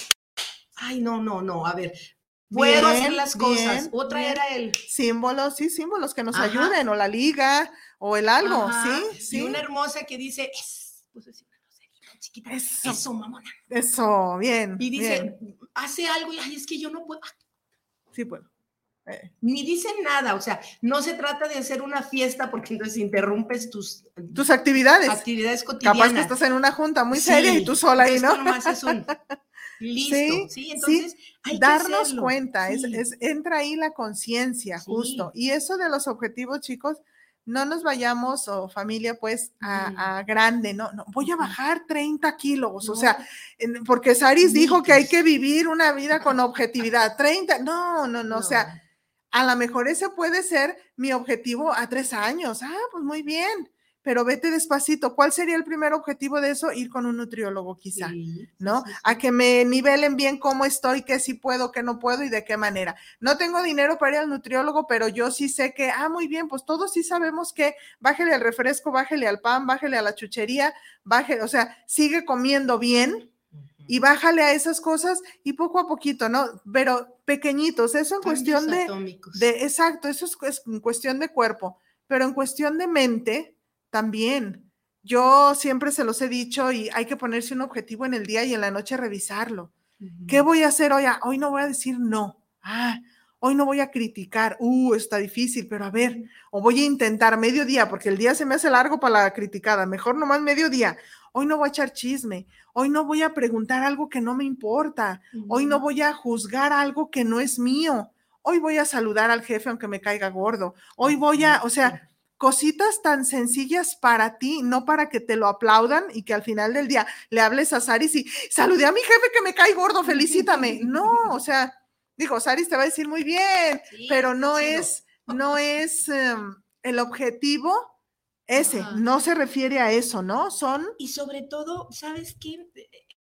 Ay, no, no, no, a ver, puedo hacer las cosas. bien, Otra bien. era el... Símbolos, sí, símbolos que nos Ajá. ayuden, o la liga, o el algo, Ajá, sí, Y sí. una hermosa que dice, es, pues así, chiquita, Eso. eso, mamona. Eso, bien. Y dice, hace algo y, ay, es que yo no puedo, Sí, bueno. Eh, ni dicen nada, o sea, no se trata de hacer una fiesta porque entonces interrumpes tus tus actividades. actividades cotidianas. Capaz que estás en una junta muy seria y tú sola ahí, ¿no? nomás es un listo, Sí, sí, entonces hay que Darnos cuenta, es, sí. es- entra ahí la conciencia, Sí. justo. Y eso de los objetivos, chicos, no nos vayamos, o familia, pues, a, a grande, no, no, voy a bajar 30 kilos, o No. sea, porque Saris dijo que hay que vivir una vida con objetividad, 30, no, no, no, o sea, a lo mejor ese puede ser mi objetivo a tres años. Ah, pues muy bien, pero vete despacito. ¿Cuál sería el primer objetivo de eso? Ir con un nutriólogo, quizá. Sí, ¿no? sí, sí. A que me nivelen bien cómo estoy, qué sí puedo, qué no puedo y de qué manera. No tengo dinero para ir al nutriólogo, pero yo sí sé que, ah, muy bien, pues todos sí sabemos que bájele al refresco, bájele al pan, bájele a la chuchería, bájele, o sea, sigue comiendo bien y bájale a esas cosas y poco a poquito, ¿no? Pero pequeñitos, eso en cuestión de, de, exacto, eso es, es en cuestión de cuerpo, pero en cuestión de mente también. Yo siempre se los he dicho y hay que ponerse un objetivo en el día y en la noche revisarlo. ¿Qué voy a hacer hoy? Ah, hoy no voy a decir no. Ah, hoy no voy a criticar. Uh, está difícil, pero a ver, o voy a intentar mediodía, porque el día se me hace largo para la criticada. Mejor nomás mediodía. Hoy no voy a echar chisme. Hoy no voy a preguntar algo que no me importa. Hoy no voy a juzgar algo que no es mío. Hoy voy a saludar al jefe aunque me caiga gordo. Hoy voy a, o sea, cositas tan sencillas para ti, no para que te lo aplaudan y que al final del día le hables a Saris y saludé a mi jefe que me cae gordo, felicítame. No, o sea, digo, Saris te va a decir muy bien, Sí, pero no es, no es em, el objetivo ese, Ajá. no se refiere a eso, ¿no? Son, Y sobre todo, ¿sabes qué?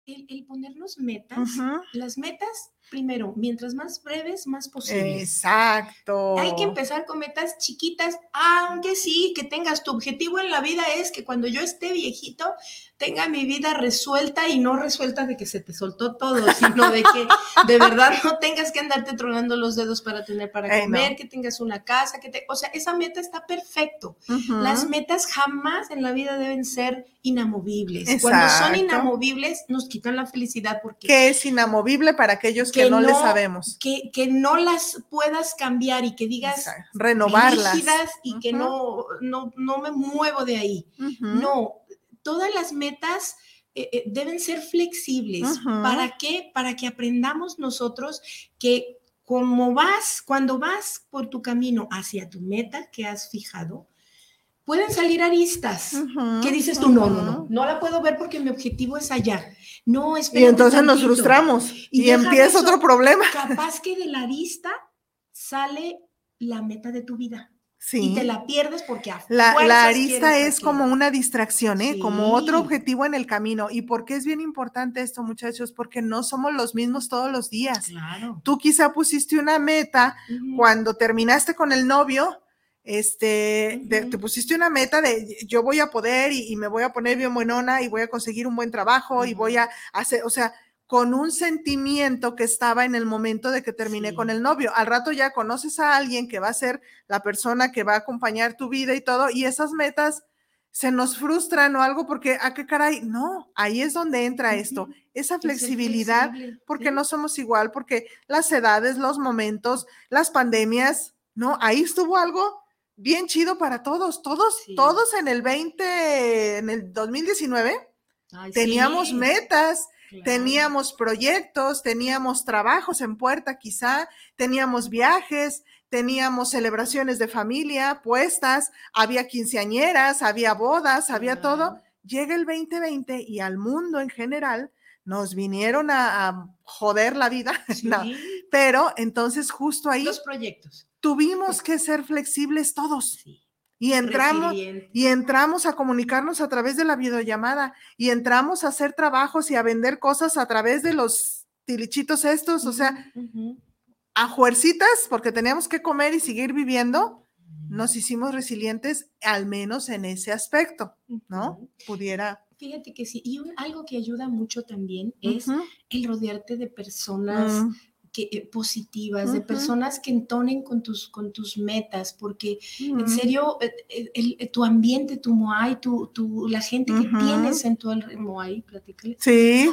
El, el ponernos metas, las metas, primero, mientras más breves, más posibles. exacto. Hay que empezar con metas chiquitas, aunque sí, que tengas tu objetivo en la vida es que cuando yo esté viejito tenga mi vida resuelta y no resuelta de que se te soltó todo, sino de que de verdad no tengas que andarte tronando los dedos para tener para no. comer, que tengas una casa, que te, o sea, esa meta está perfecto. Las metas jamás en la vida deben ser inamovibles. Cuando son inamovibles nos quitan la felicidad porque que es inamovible para aquellos que, Que no, le sabemos. que, que no las puedas cambiar y que digas Exacto. Renovarlas. y que no, no, no me muevo de ahí. No, todas las metas eh, eh, deben ser flexibles. ¿Para qué? Para que aprendamos nosotros que como vas, cuando vas por tu camino hacia tu meta que has fijado, pueden salir aristas. ¿Qué dices tú? No, no, no, no la puedo ver porque mi objetivo es allá. No, Y espérate entonces nos frustramos y, Y empieza eso. otro problema. Capaz que de la arista sale la meta de tu vida Sí. y te la pierdes porque a La, la arista es como una distracción, ¿eh? Como otro objetivo en el camino. ¿Y por qué es bien importante esto, muchachos? Porque no somos los mismos todos los días. Claro. Tú quizá pusiste una meta cuando terminaste con el novio, este, te pusiste una meta de yo voy a poder y, me voy a poner bien buenona y voy a conseguir un buen trabajo y voy a hacer, o sea, con un sentimiento que estaba en el momento de que terminé con el novio. Al rato ya conoces a alguien que va a ser la persona que va a acompañar tu vida y todo, y esas metas se nos frustran o algo porque, ¿a ah, qué caray? No, ahí es donde entra esto, esa flexibilidad, porque no somos igual, porque las edades, los momentos, las pandemias, ¿no? Ahí estuvo algo bien chido para todos, todos, todos en el 20, en el 2019, teníamos metas, teníamos proyectos, teníamos trabajos en puerta quizá, teníamos viajes, teníamos celebraciones de familia puestas, había quinceañeras, había bodas, había todo. Llega el 2020 y al mundo en general nos vinieron a, joder la vida, pero entonces justo ahí los proyectos. tuvimos que ser flexibles todos. Y entramos, y entramos a comunicarnos a través de la videollamada y entramos a hacer trabajos y a vender cosas a través de los tilichitos estos, o sea, a fuercitas, porque teníamos que comer y seguir viviendo, nos hicimos resilientes, al menos en ese aspecto, ¿no? Pudiera. Fíjate que sí, y algo que ayuda mucho también es el rodearte de personas mm. Eh, positivas, de personas que entonen con tus, con tus metas, porque en serio, eh, el, tu ambiente, tu Moai, tu, tu, la gente que tienes en tu Moai, platícale. Sí,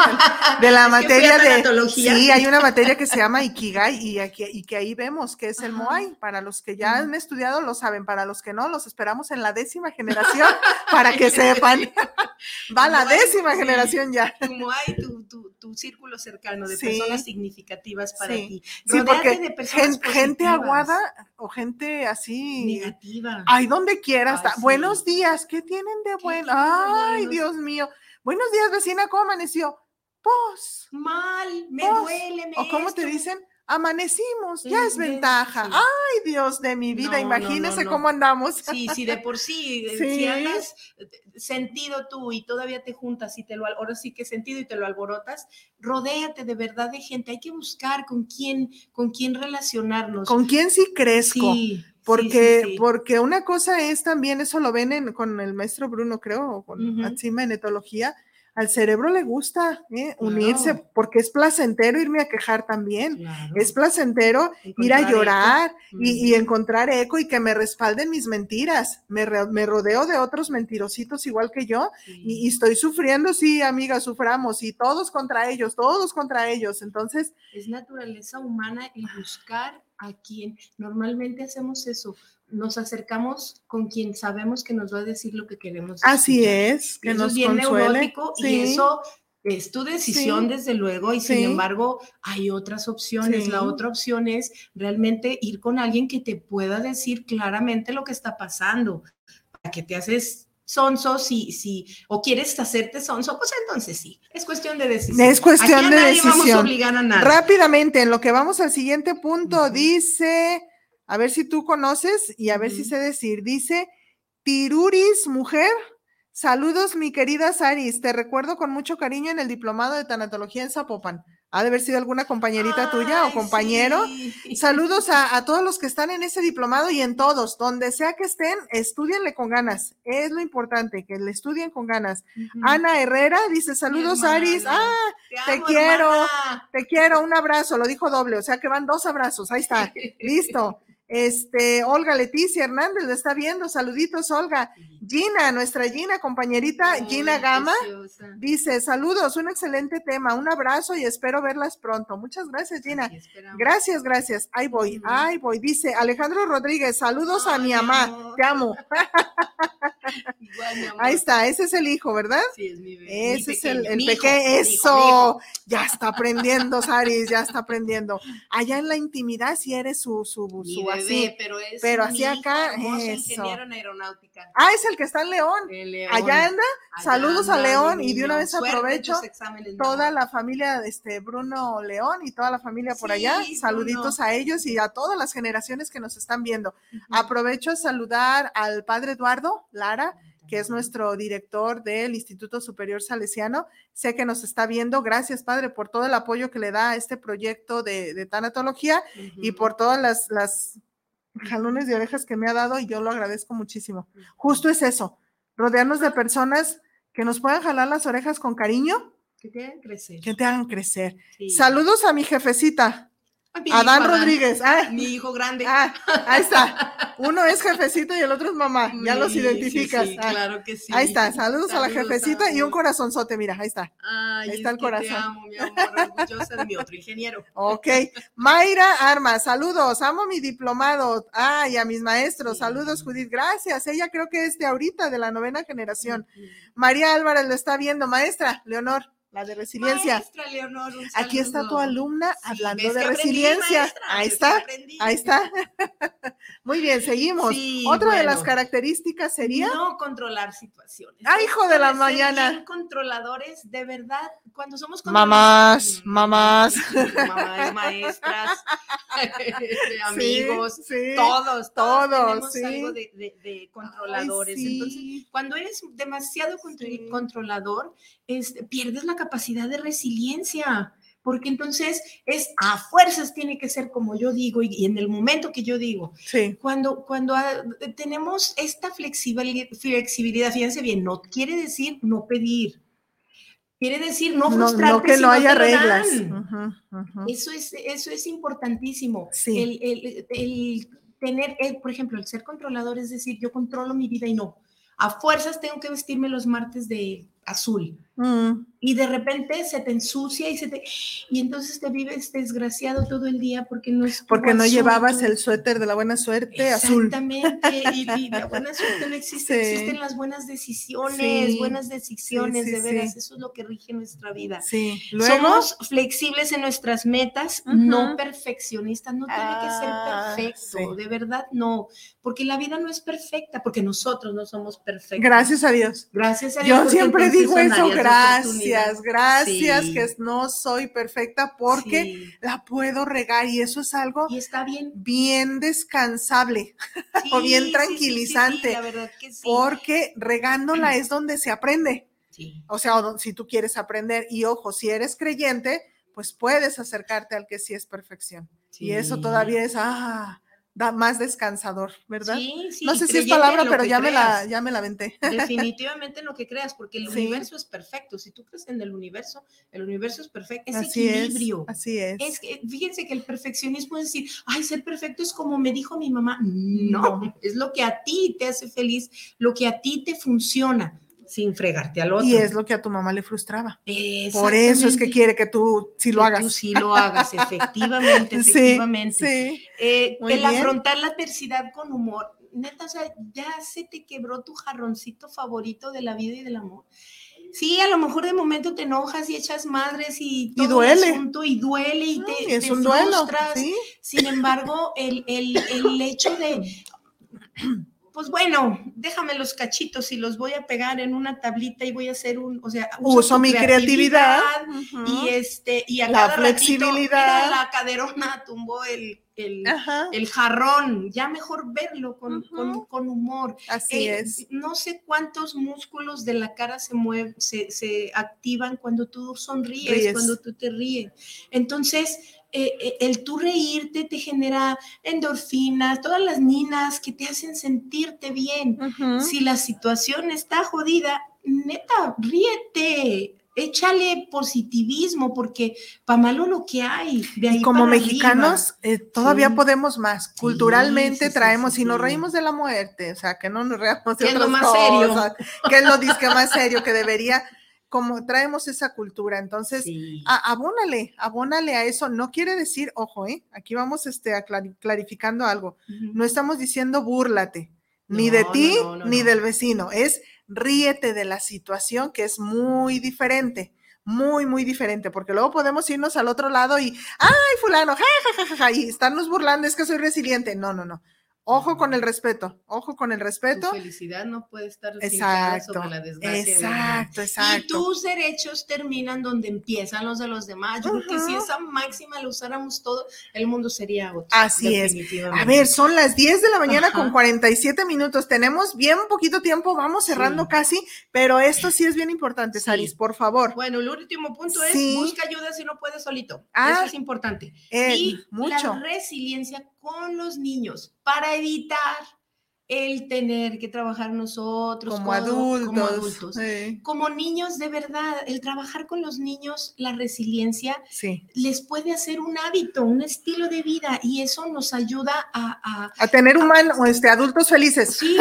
de la materia de... Sí, hay una materia que se llama Ikigai y, aquí, y que ahí vemos que es el Moai. Para los que ya han estudiado lo saben, para los que no, los esperamos en la décima generación para que sepan. Va la décima generación ya. Tu Moai, tu, tu, tu, círculo cercano de personas significativas para sí. Sí, porque gente, aguada o gente así. Negativa. Ay, donde quiera. Buenos días, ¿qué tienen de bueno? Ay, Dios mío. Buenos días, vecina, ¿cómo amaneció? Pues. Mal, me duele, me ¿O cómo te dicen? Amanecimos, ya es ventaja. Ay, Dios de mi vida, imagínese cómo andamos. Sí, sí, de por sí, eh, si andas eh, sentido tú y todavía te juntas y te lo, ahora sí que sentido y te lo alborotas, rodéate de verdad de gente, hay que buscar con quién, con quién relacionarnos. Con quién sí crezco. porque, porque una cosa es también, eso lo ven con el maestro Bruno, creo, con uh en etología, al cerebro le gusta ¿eh? unirse porque es placentero irme a quejar también. Es placentero ir a llorar y, encontrar eco y que me respalden mis mentiras. Me, rodeo de otros mentirositos igual que yo y, estoy sufriendo, sí, amiga, suframos y todos contra ellos, todos contra ellos. Entonces... Es naturaleza humana el buscar a quien normalmente hacemos eso nos acercamos con quien sabemos que nos va a decir lo que queremos. Así es, que nos es bien neurótico y eso es tu decisión desde luego y sin embargo hay otras opciones. La otra opción es realmente ir con alguien que te pueda decir claramente lo que está pasando, para que te haces sonso, si, si, o quieres hacerte sonso, pues entonces sí, es cuestión de decisión. Es cuestión de decisión. Vamos a obligar a nada. Rápidamente, en lo que vamos al siguiente punto, dice a ver si tú conoces y a ver si sé decir. Dice Tiruris, mujer. Saludos, mi querida Saris. Te recuerdo con mucho cariño en el diplomado de tanatología en Zapopan. Ha de haber sido alguna compañerita tuya o compañero. Saludos a, todos los que están en ese diplomado y en todos, donde sea que estén, estudienle con ganas. Es lo importante, que le estudien con ganas. Ana Herrera dice, saludos, Aris. Ah, te, quiero, te quiero, un abrazo, lo dijo doble, o sea que van dos abrazos, ahí está, listo. Este, Olga Leticia Hernández lo está viendo. Saluditos, Olga. Gina, nuestra Gina, compañerita Gina Gama, dice: Saludos, un excelente tema. Un abrazo y espero verlas pronto. Muchas gracias, Gina. Gracias, gracias. Ahí voy, ahí voy. Dice Alejandro Rodríguez: Saludos a mi mamá. Te amo. Ahí está, ese es el hijo, ¿verdad? Sí, es mi bebé. Ese es el, pequeño. Eso, ya está aprendiendo, Saris, ya está aprendiendo. Allá en la intimidad, si eres su, su, su así. Pero, es pero así acá. ingeniero en aeronáutica. Ah, es el que está en León. Allá anda. Saludos a León y de una vez aprovecho toda la familia, este Bruno León y toda la familia por allá. Saluditos a ellos y a todas las generaciones que nos están viendo. Aprovecho a saludar al padre Eduardo Lara que es nuestro director del Instituto Superior Salesiano. Sé que nos está viendo. Gracias, padre, por todo el apoyo que le da a este proyecto de, tanatología y por todas las, jalones de orejas que me ha dado y yo lo agradezco muchísimo. Justo es eso, rodearnos de personas que nos puedan jalar las orejas con cariño. Que te hagan crecer. Que te hagan crecer. Sí. Saludos a mi jefecita. Adán hijo Rodríguez. Ah, Mi hijo grande. ah, ahí está. Uno es jefecito y el otro es mamá. Ya los identificas. sí, sí, Ah, claro que sí. Ahí está. Saludos, a la jefecita y un corazonzote. Mira, ahí está. Ay, Ahí está es el corazón. Te amo, mi amor, orgullosa de mi otro ingeniero. Ok. Mayra Armas, saludos. Amo mi diplomado. Ay, a mis maestros. Saludos, Judith. Gracias. Ella creo que es de ahorita, de la novena generación. María Álvarez lo está viendo. Maestra, Leonor, la de resiliencia. Maestra Leonor, un Aquí está tu alumna Sí, hablando ¿ves de resiliencia. maestra? Ahí ¿Ves está. Ahí está. Muy bien, seguimos. Sí, Otra de las características sería. No controlar situaciones. ¡Ay, hijo de la Ser mañana! bien controladores, de verdad, cuando somos Mamás, mamás. Mamás, maestras, amigos, Sí, todos, todos, todos, tenemos sí. algo de, de- de controladores. Ay. Entonces, cuando eres demasiado controlador, este, pierdes la capacidad de resiliencia, porque entonces es a fuerzas tiene que ser como yo digo y, y en el momento que yo digo. Sí. Cuando, cuando ah, tenemos esta flexibilidad, flexibilidad, fíjense bien, no quiere decir no pedir, quiere decir no No, no frustrarte que si no haya reglas. Eso es, eso es importantísimo. Sí. El, el- el tener, el, por ejemplo, el ser controlador es decir, yo controlo mi vida y no. A fuerzas tengo que vestirme los martes de azul. Mm, Y de repente se te ensucia y se te... Y entonces te vives desgraciado todo el día porque no es... Porque no llevabas el suéter de la buena suerte azul. Exactamente. Y, y la buena suerte no existe. Sí. Existen las buenas decisiones, Sí. buenas decisiones, Sí, de veras. Eso es lo que rige nuestra vida. Sí. Luego. Somos flexibles en nuestras metas, no perfeccionistas. No tiene que Ah, ser perfecto, sí. de verdad no, porque la vida no es perfecta, porque nosotros no somos perfectos. Gracias a Dios. Gracias a Dios. Yo siempre digo eso, gracias, gracias, Sí. que no soy perfecta porque Sí, la puedo regar y eso es algo Y está bien. bien descansable, O bien tranquilizante, la verdad que sí. porque regándola es donde se aprende. O sea, si tú quieres aprender y ojo, si eres creyente, pues puedes acercarte al que sí es perfección. Y eso todavía es, ah, da más descansador, ¿verdad? Sí, sí, no sé si es palabra, pero ya me, la, ya me la aventé. Definitivamente en lo que creas, porque el Sí. universo es perfecto. Si tú crees en el universo, el universo es perfecto. Es así equilibrio. es, así es. Es que, fíjense que el perfeccionismo es decir, ay, ser perfecto es como me dijo mi mamá. No. es lo que a ti te hace feliz, lo que a ti te funciona, sin fregarte al otro. Y es lo que a tu mamá le frustraba. Por eso es que quiere que tú sí lo Que hagas. Tú sí lo hagas, efectivamente, Sí, efectivamente. sí. Eh, Muy el bien. afrontar la adversidad con humor. Neta, o sea, ya se te quebró tu jarroncito favorito de la vida y del amor. Sí, a lo mejor de momento te enojas y echas madres y todo el duele. asunto y duele y No, te, y es te un duelo. frustras. ¿sí? Sin embargo, el, el- el hecho de, pues bueno, déjame los cachitos y los voy a pegar en una tablita y voy a hacer un, o sea, Uso mi creatividad. y este, y a La cada ratito, flexibilidad. mira, la caderona tumbó el, el, jarrón, ya mejor verlo con, con- con humor. así Eh, es. No sé cuántos músculos de la cara se mueven, se, se activan cuando tú sonríes, Ríes. cuando tú te ríes. Entonces, eh, eh, el tú reírte te genera endorfinas, todas las ninas que te hacen sentirte bien. Si la situación está jodida, neta, ríete. Échale positivismo porque pa' malo lo que hay. De ahí Y como para mexicanos eh, todavía Sí. podemos más. Culturalmente sí, sí, traemos, y nos reímos de la muerte, o sea, que no nos reamos de Que es lo otras más serio. que es lo disque más serio que debería, como traemos esa cultura. Entonces, Sí. a- abónale, abónale a eso. No quiere decir, ojo, ¿eh? aquí vamos este, a clari- clarificando algo. No estamos diciendo búrlate, ni de ti, no, no, ni del vecino. Es ríete de la situación que es muy diferente. Muy, muy diferente, porque luego podemos irnos al otro lado y, ay, fulano, ja, ja, ja, ja, ja, y estarnos burlando, es que soy resiliente. No, no, no. Ojo con el respeto, ojo con el Tu respeto. felicidad no puede estar Exacto, sobre la desgracia. de alguien. exacto, Y exacto. tus derechos terminan donde empiezan los de los demás. Yo creo que si esa máxima la usáramos todo, el mundo sería otro. Así es. A ver, son las 10 de la mañana Ajá. con 47 minutos. Tenemos bien poquito tiempo, vamos cerrando Sí. casi, pero esto sí es bien importante, Sí. Saris, por favor. Bueno, el último punto Sí. es busca ayuda si no puedes solito. Ah, Eso es importante. Eh, y mucho. la resiliencia con los niños para evitar el tener que trabajar nosotros como, adultos, como, adultos. como niños de verdad, el trabajar con los niños, la resiliencia, les puede hacer un hábito, un estilo de vida y eso nos ayuda a... A, tener humanos, este, adultos felices. Sí,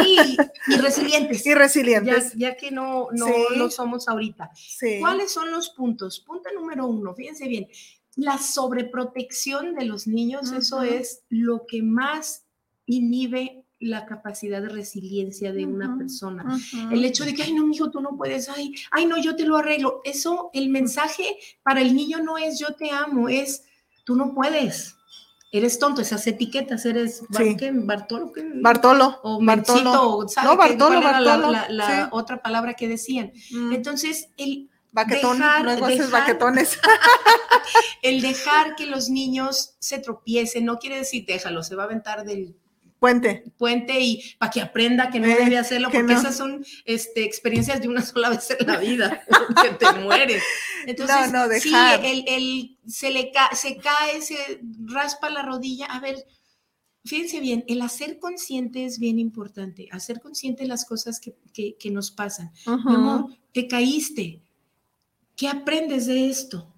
y resilientes. y resilientes. Ya, que no, no lo somos ahorita. ¿Cuáles son los puntos? Punto número uno, fíjense bien, la sobreprotección de los niños, eso es lo que más inhibe la capacidad de resiliencia de una persona. El hecho de que, ay, no, hijo, tú no puedes, ay, ay, no, yo te lo arreglo. Eso, el mensaje para el niño no es yo te amo, es tú no puedes. Eres tonto, esas etiquetas, eres Bartolo. Bartolo. O Bartolo. no, Bartolo, Bartolo. La, otra palabra que decían. Mm. Entonces, el Baquetón, dejar, no baquetones. el dejar que los niños se tropiecen, no quiere decir déjalo, se va a aventar del puente. Puente y para que aprenda que no eh, debe hacerlo, porque esas son este, experiencias de una sola vez en la vida, que te mueres. Entonces, no, no, sí, el, se le se cae, se raspa la rodilla. A ver, fíjense bien, el hacer consciente es bien importante, hacer consciente las cosas que, que, nos pasan. Mi amor, te caíste. ¿Qué aprendes de esto?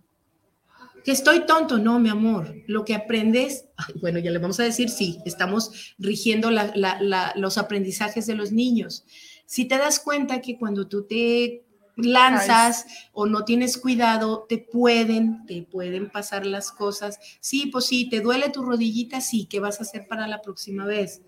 que estoy tonto, no, mi amor, lo que aprendes, bueno, ya le vamos a decir, sí, estamos rigiendo los aprendizajes de los niños. Si te das cuenta que cuando tú te lanzas o no tienes cuidado, te pueden, te pueden pasar las cosas. Sí, pues sí, te duele tu rodillita, sí, ¿qué vas a hacer para la próxima vez?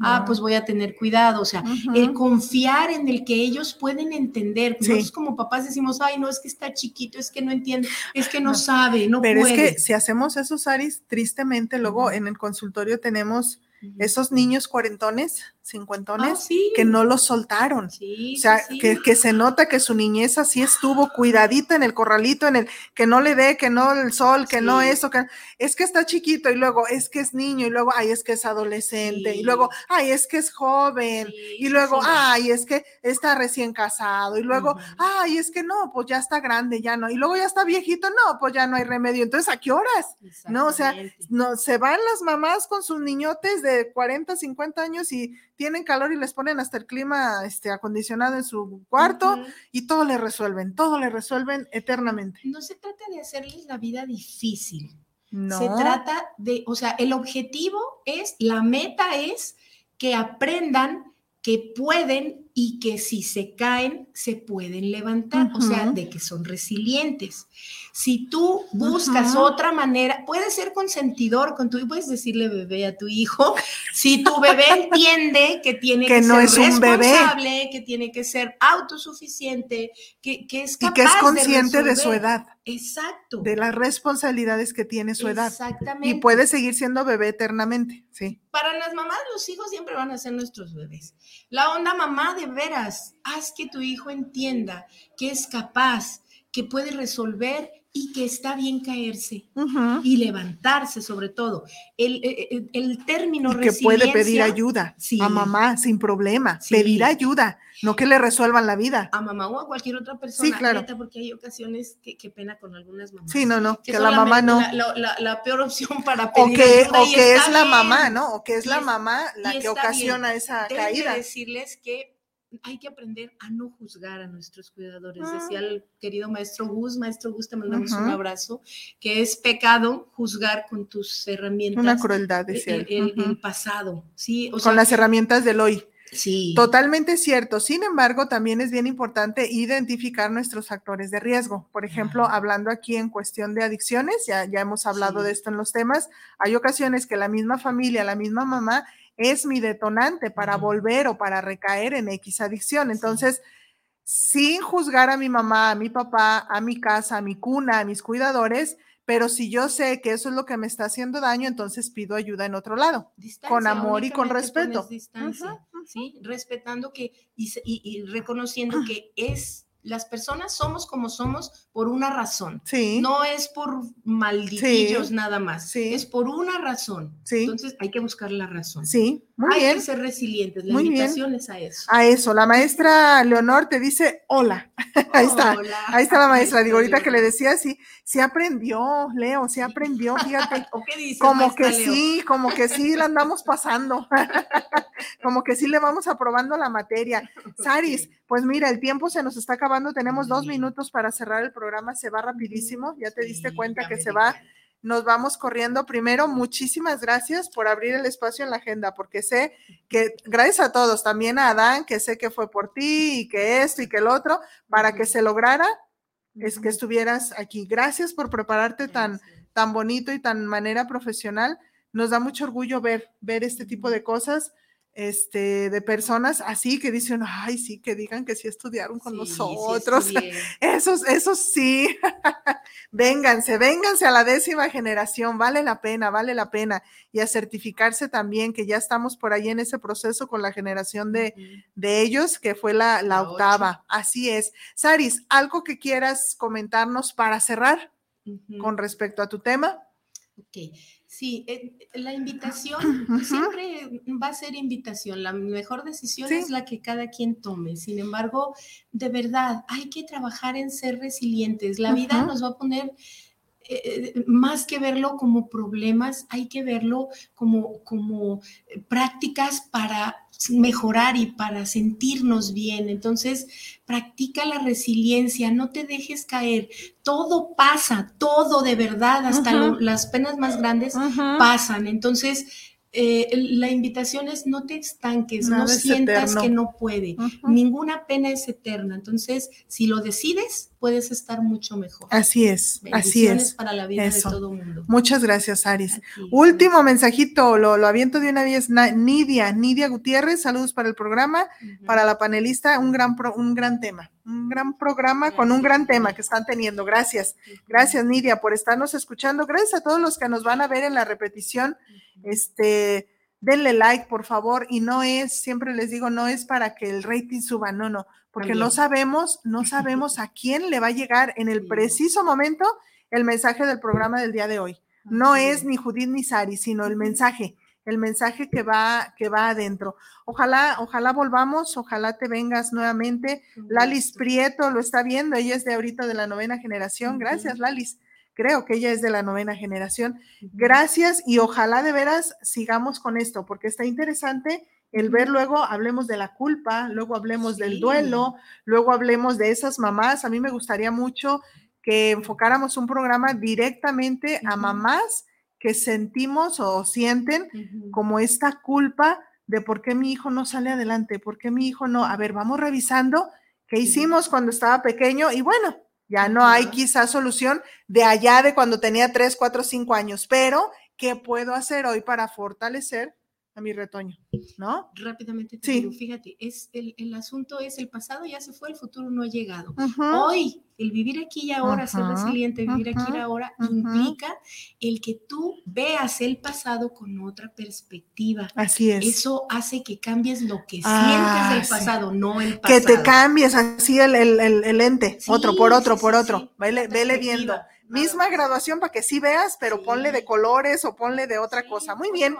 Ah, pues voy a tener cuidado, o sea, el confiar en el que ellos pueden entender. Nosotros como papás decimos, ay, no, es que está chiquito, es que no entiende, es que no, sabe, no Pero puede. es que si hacemos eso, Saris, tristemente luego en el consultorio tenemos esos niños cuarentones cincuentones ah, que no los soltaron. o sea, Que, se nota que su niñez así estuvo cuidadita en el corralito, en el que no le dé, que no el sol, que no eso, que es que está chiquito y luego es que es niño y luego, ay, es que es adolescente y luego, ay, es que es joven y luego, ay, es que está recién casado y luego, ay, es que no, pues ya está grande, ya no, y luego ya está viejito, no, pues ya no hay remedio. Entonces, ¿a qué horas? No, o sea, no, se van las mamás con sus niñotes de 40, 50 años y tienen calor y les ponen hasta el clima este, acondicionado en su cuarto y todo le resuelven, todo le resuelven eternamente. No se trata de hacerles la vida difícil. No. Se trata de, o sea, el objetivo es, la meta es que aprendan que pueden y que si se caen, se pueden levantar, o sea, de que son resilientes. Si tú buscas otra manera, puedes ser consentidor con tu hijo, puedes decirle bebé a tu hijo, si tu bebé entiende que tiene que, no ser es un responsable, que tiene que ser autosuficiente, que, que es capaz y que es consciente de, su edad. Exacto. De las responsabilidades que tiene su edad. Exactamente. Y puede seguir siendo bebé eternamente, sí. Para las mamás, los hijos siempre van a ser nuestros bebés. La onda mamá, de veras, haz que tu hijo entienda que es capaz, que puede resolver y que está bien caerse y levantarse sobre todo. El, el, el término y que puede pedir ayuda a mamá sin problema, pedir ayuda, no que le resuelvan la vida. A mamá o a cualquier otra persona. Sí, claro. porque hay ocasiones que, que, pena con algunas mamás. Sí, no, no, que, la mamá no. La, la, peor opción para pedir o que, O que es la mamá, ¿no? O que es la mamá la que ocasiona esa caída. decirles que hay que aprender a no juzgar a nuestros cuidadores. Decía ah. el querido maestro Gus, maestro Gus, te mandamos un abrazo, que es pecado juzgar con tus herramientas. Una crueldad, decía. El, el, pasado, ¿sí? con las herramientas del hoy. Sí. Totalmente cierto. Sin embargo, también es bien importante identificar nuestros factores de riesgo. Por ejemplo, hablando aquí en cuestión de adicciones, ya, ya hemos hablado de esto en los temas, hay ocasiones que la misma familia, la misma mamá, es mi detonante para volver o para recaer en X adicción. Entonces, sin juzgar a mi mamá, a mi papá, a mi casa, a mi cuna, a mis cuidadores, pero si yo sé que eso es lo que me está haciendo daño, entonces pido ayuda en otro lado, con amor y con respeto. ¿sí? Respetando que y, reconociendo que es las personas somos como somos por una razón. Sí. No es por malditillos Sí. nada más. Sí. Es por una razón. Sí. Entonces hay que buscar la razón. Sí, muy hay bien. que ser resilientes. La Muy bien. invitación es a eso. A eso, la maestra Leonor te dice hola. Ahí está. Ahí está la maestra. Digo, ahorita que le decía, sí, sí aprendió, Leo, sí aprendió, fíjate. ¿O qué dices, Como que Leo? sí, como que sí la andamos pasando. como que sí le vamos aprobando la materia. Saris, pues mira, el tiempo se nos está acabando. Tenemos dos minutos para cerrar el programa. Se va rapidísimo. Ya te diste cuenta que se va. Nos vamos corriendo. Primero, muchísimas gracias por abrir el espacio en la agenda, porque sé que, gracias a todos, también a Adán, que sé que fue por ti y que esto y que el otro, para que se lograra, es que estuvieras aquí. Gracias por prepararte tan, tan bonito y tan manera profesional. Nos da mucho orgullo ver, ver este tipo de cosas, este, de personas así que dicen, ay, sí, que digan que sí estudiaron con Sí, sí nosotros. estudié. Esos, esos sí. vénganse, vénganse a la décima generación. Vale la pena, vale la pena. Y a certificarse también, que ya estamos por ahí en ese proceso con la generación de, de ellos, que fue la, la La octava. Así es. Saris, ¿algo que quieras comentarnos para cerrar con respecto a tu tema? Ok, sí, eh, la invitación siempre va a ser invitación. La mejor decisión Sí. es la que cada quien tome. Sin embargo, de verdad, hay que trabajar en ser resilientes. La vida nos va a poner, eh, más que verlo como problemas, hay que verlo como, como eh, prácticas para mejorar y para sentirnos bien. Entonces, practica la resiliencia, no te dejes caer. Todo pasa, todo de verdad, hasta lo- las penas más grandes pasan. Entonces, eh, la invitación es no te estanques, Nada no sientas eterno. que no puede. Ninguna pena es eterna. Entonces, si lo decides, puedes estar mucho mejor. Así es, así es. para la vida Eso. de todo mundo. Muchas gracias, Saris. A ti. Último mensajito, lo, lo aviento de una vez. Nidia, Nidia Gutiérrez, saludos para el programa, para la panelista, un gran, pro- un gran tema, un gran programa con un gran tema que están teniendo. Gracias, gracias Nidia por estarnos escuchando. Gracias a todos los que nos van a ver en la repetición. Este, denle like, por favor, y no es, siempre les digo, no es para que el rating suba, no, no, porque También. no sabemos, no sabemos a quién le va a llegar en el preciso momento el mensaje del programa del día de hoy. No es ni Judith ni Sari, sino el mensaje, el mensaje que va, que va adentro. Ojalá, ojalá volvamos, ojalá te vengas nuevamente. Lalis. Prieto lo está viendo, ella es de ahorita de la novena generación. Gracias. Lalis. Creo que ella es de la novena generación. Gracias y ojalá de veras sigamos con esto, porque está interesante el ver luego, hablemos de la culpa, luego hablemos del duelo, luego hablemos de esas mamás. A mí me gustaría mucho que enfocáramos un programa directamente a mamás que sentimos o sienten como esta culpa de por qué mi hijo no sale adelante, por qué mi hijo no. A ver, vamos revisando qué hicimos cuando estaba pequeño y bueno, ya no hay quizás solución de allá de cuando tenía 3, 4, 5 años, pero ¿qué puedo hacer hoy para fortalecer a mi retoño? ¿No? Rápidamente te Sí. digo, fíjate, es el, el asunto es el pasado ya se fue, el futuro no ha llegado. Hoy, el vivir aquí y ahora, ser Ajá, resiliente, vivir aquí y ahora, implica el que tú veas el pasado con otra perspectiva. Así es. Eso hace que cambies lo que Ah, sientes del sí. pasado, no el que pasado. te cambies así el, el, el- ente, Sí, otro por otro, por otro. Vele, vele viendo. Misma graduación para que sí veas, pero ponle de Sí. colores o ponle de otra Sí, cosa. Muy bien.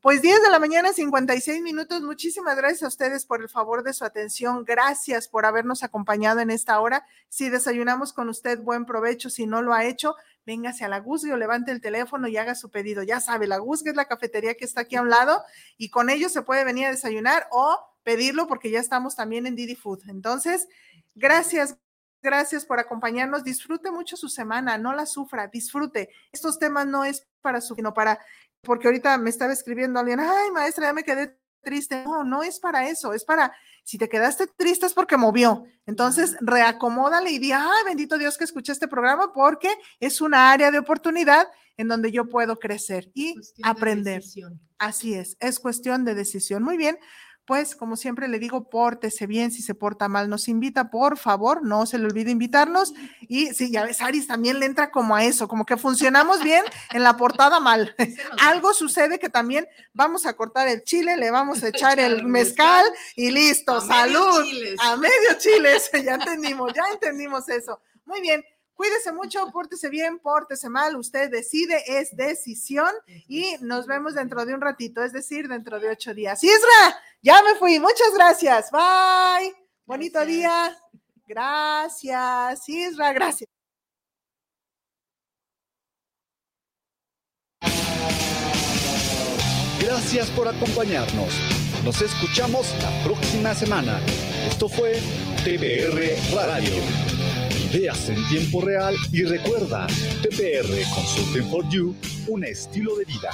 Pues 10 de la mañana, 56 minutos. Muchísimas gracias a ustedes por el favor de su atención. Gracias por habernos acompañado en esta hora. Si desayunamos con usted, buen provecho. Si no lo ha hecho, véngase a la Guzgue o levante el teléfono y haga su pedido. Ya sabe, la Guzgue es la cafetería que está aquí a un lado y con ellos se puede venir a desayunar o pedirlo porque ya estamos también en Didi Food. Entonces, gracias. Gracias por acompañarnos. Disfrute mucho su semana, no la sufra, disfrute. Estos temas no es para su, sino para porque ahorita me estaba escribiendo alguien, ay maestra, ya me quedé triste. No, no es para eso, es para, si te quedaste triste es porque movió. Entonces, reacomódale y di, ay, bendito Dios que escuché este programa porque es una área de oportunidad en donde yo puedo crecer y Cuestión aprender. Así es, es cuestión de decisión. Muy bien, pues como siempre le digo, pórtese bien si se porta mal, nos invita, por favor, no se le olvide invitarnos. Y sí, ya ves, Aris también le entra como a eso, como que funcionamos bien en la portada mal. Algo sucede que también vamos a cortar el chile, le vamos a echar el mezcal y listo, salud. A medio chiles, ya entendimos, ya entendimos eso. Muy bien, Cuídese mucho, pórtese bien, pórtese mal, usted decide, es decisión y nos vemos dentro de un ratito, es decir, dentro de ocho días. Isra, ya me fui, muchas gracias, bye, bonito día, gracias, Isra, gracias. Gracias por acompañarnos. Nos escuchamos la próxima semana. Esto fue TBR Radio. Ideas en tiempo real y recuerda, TPR Consulting for You, un estilo de vida.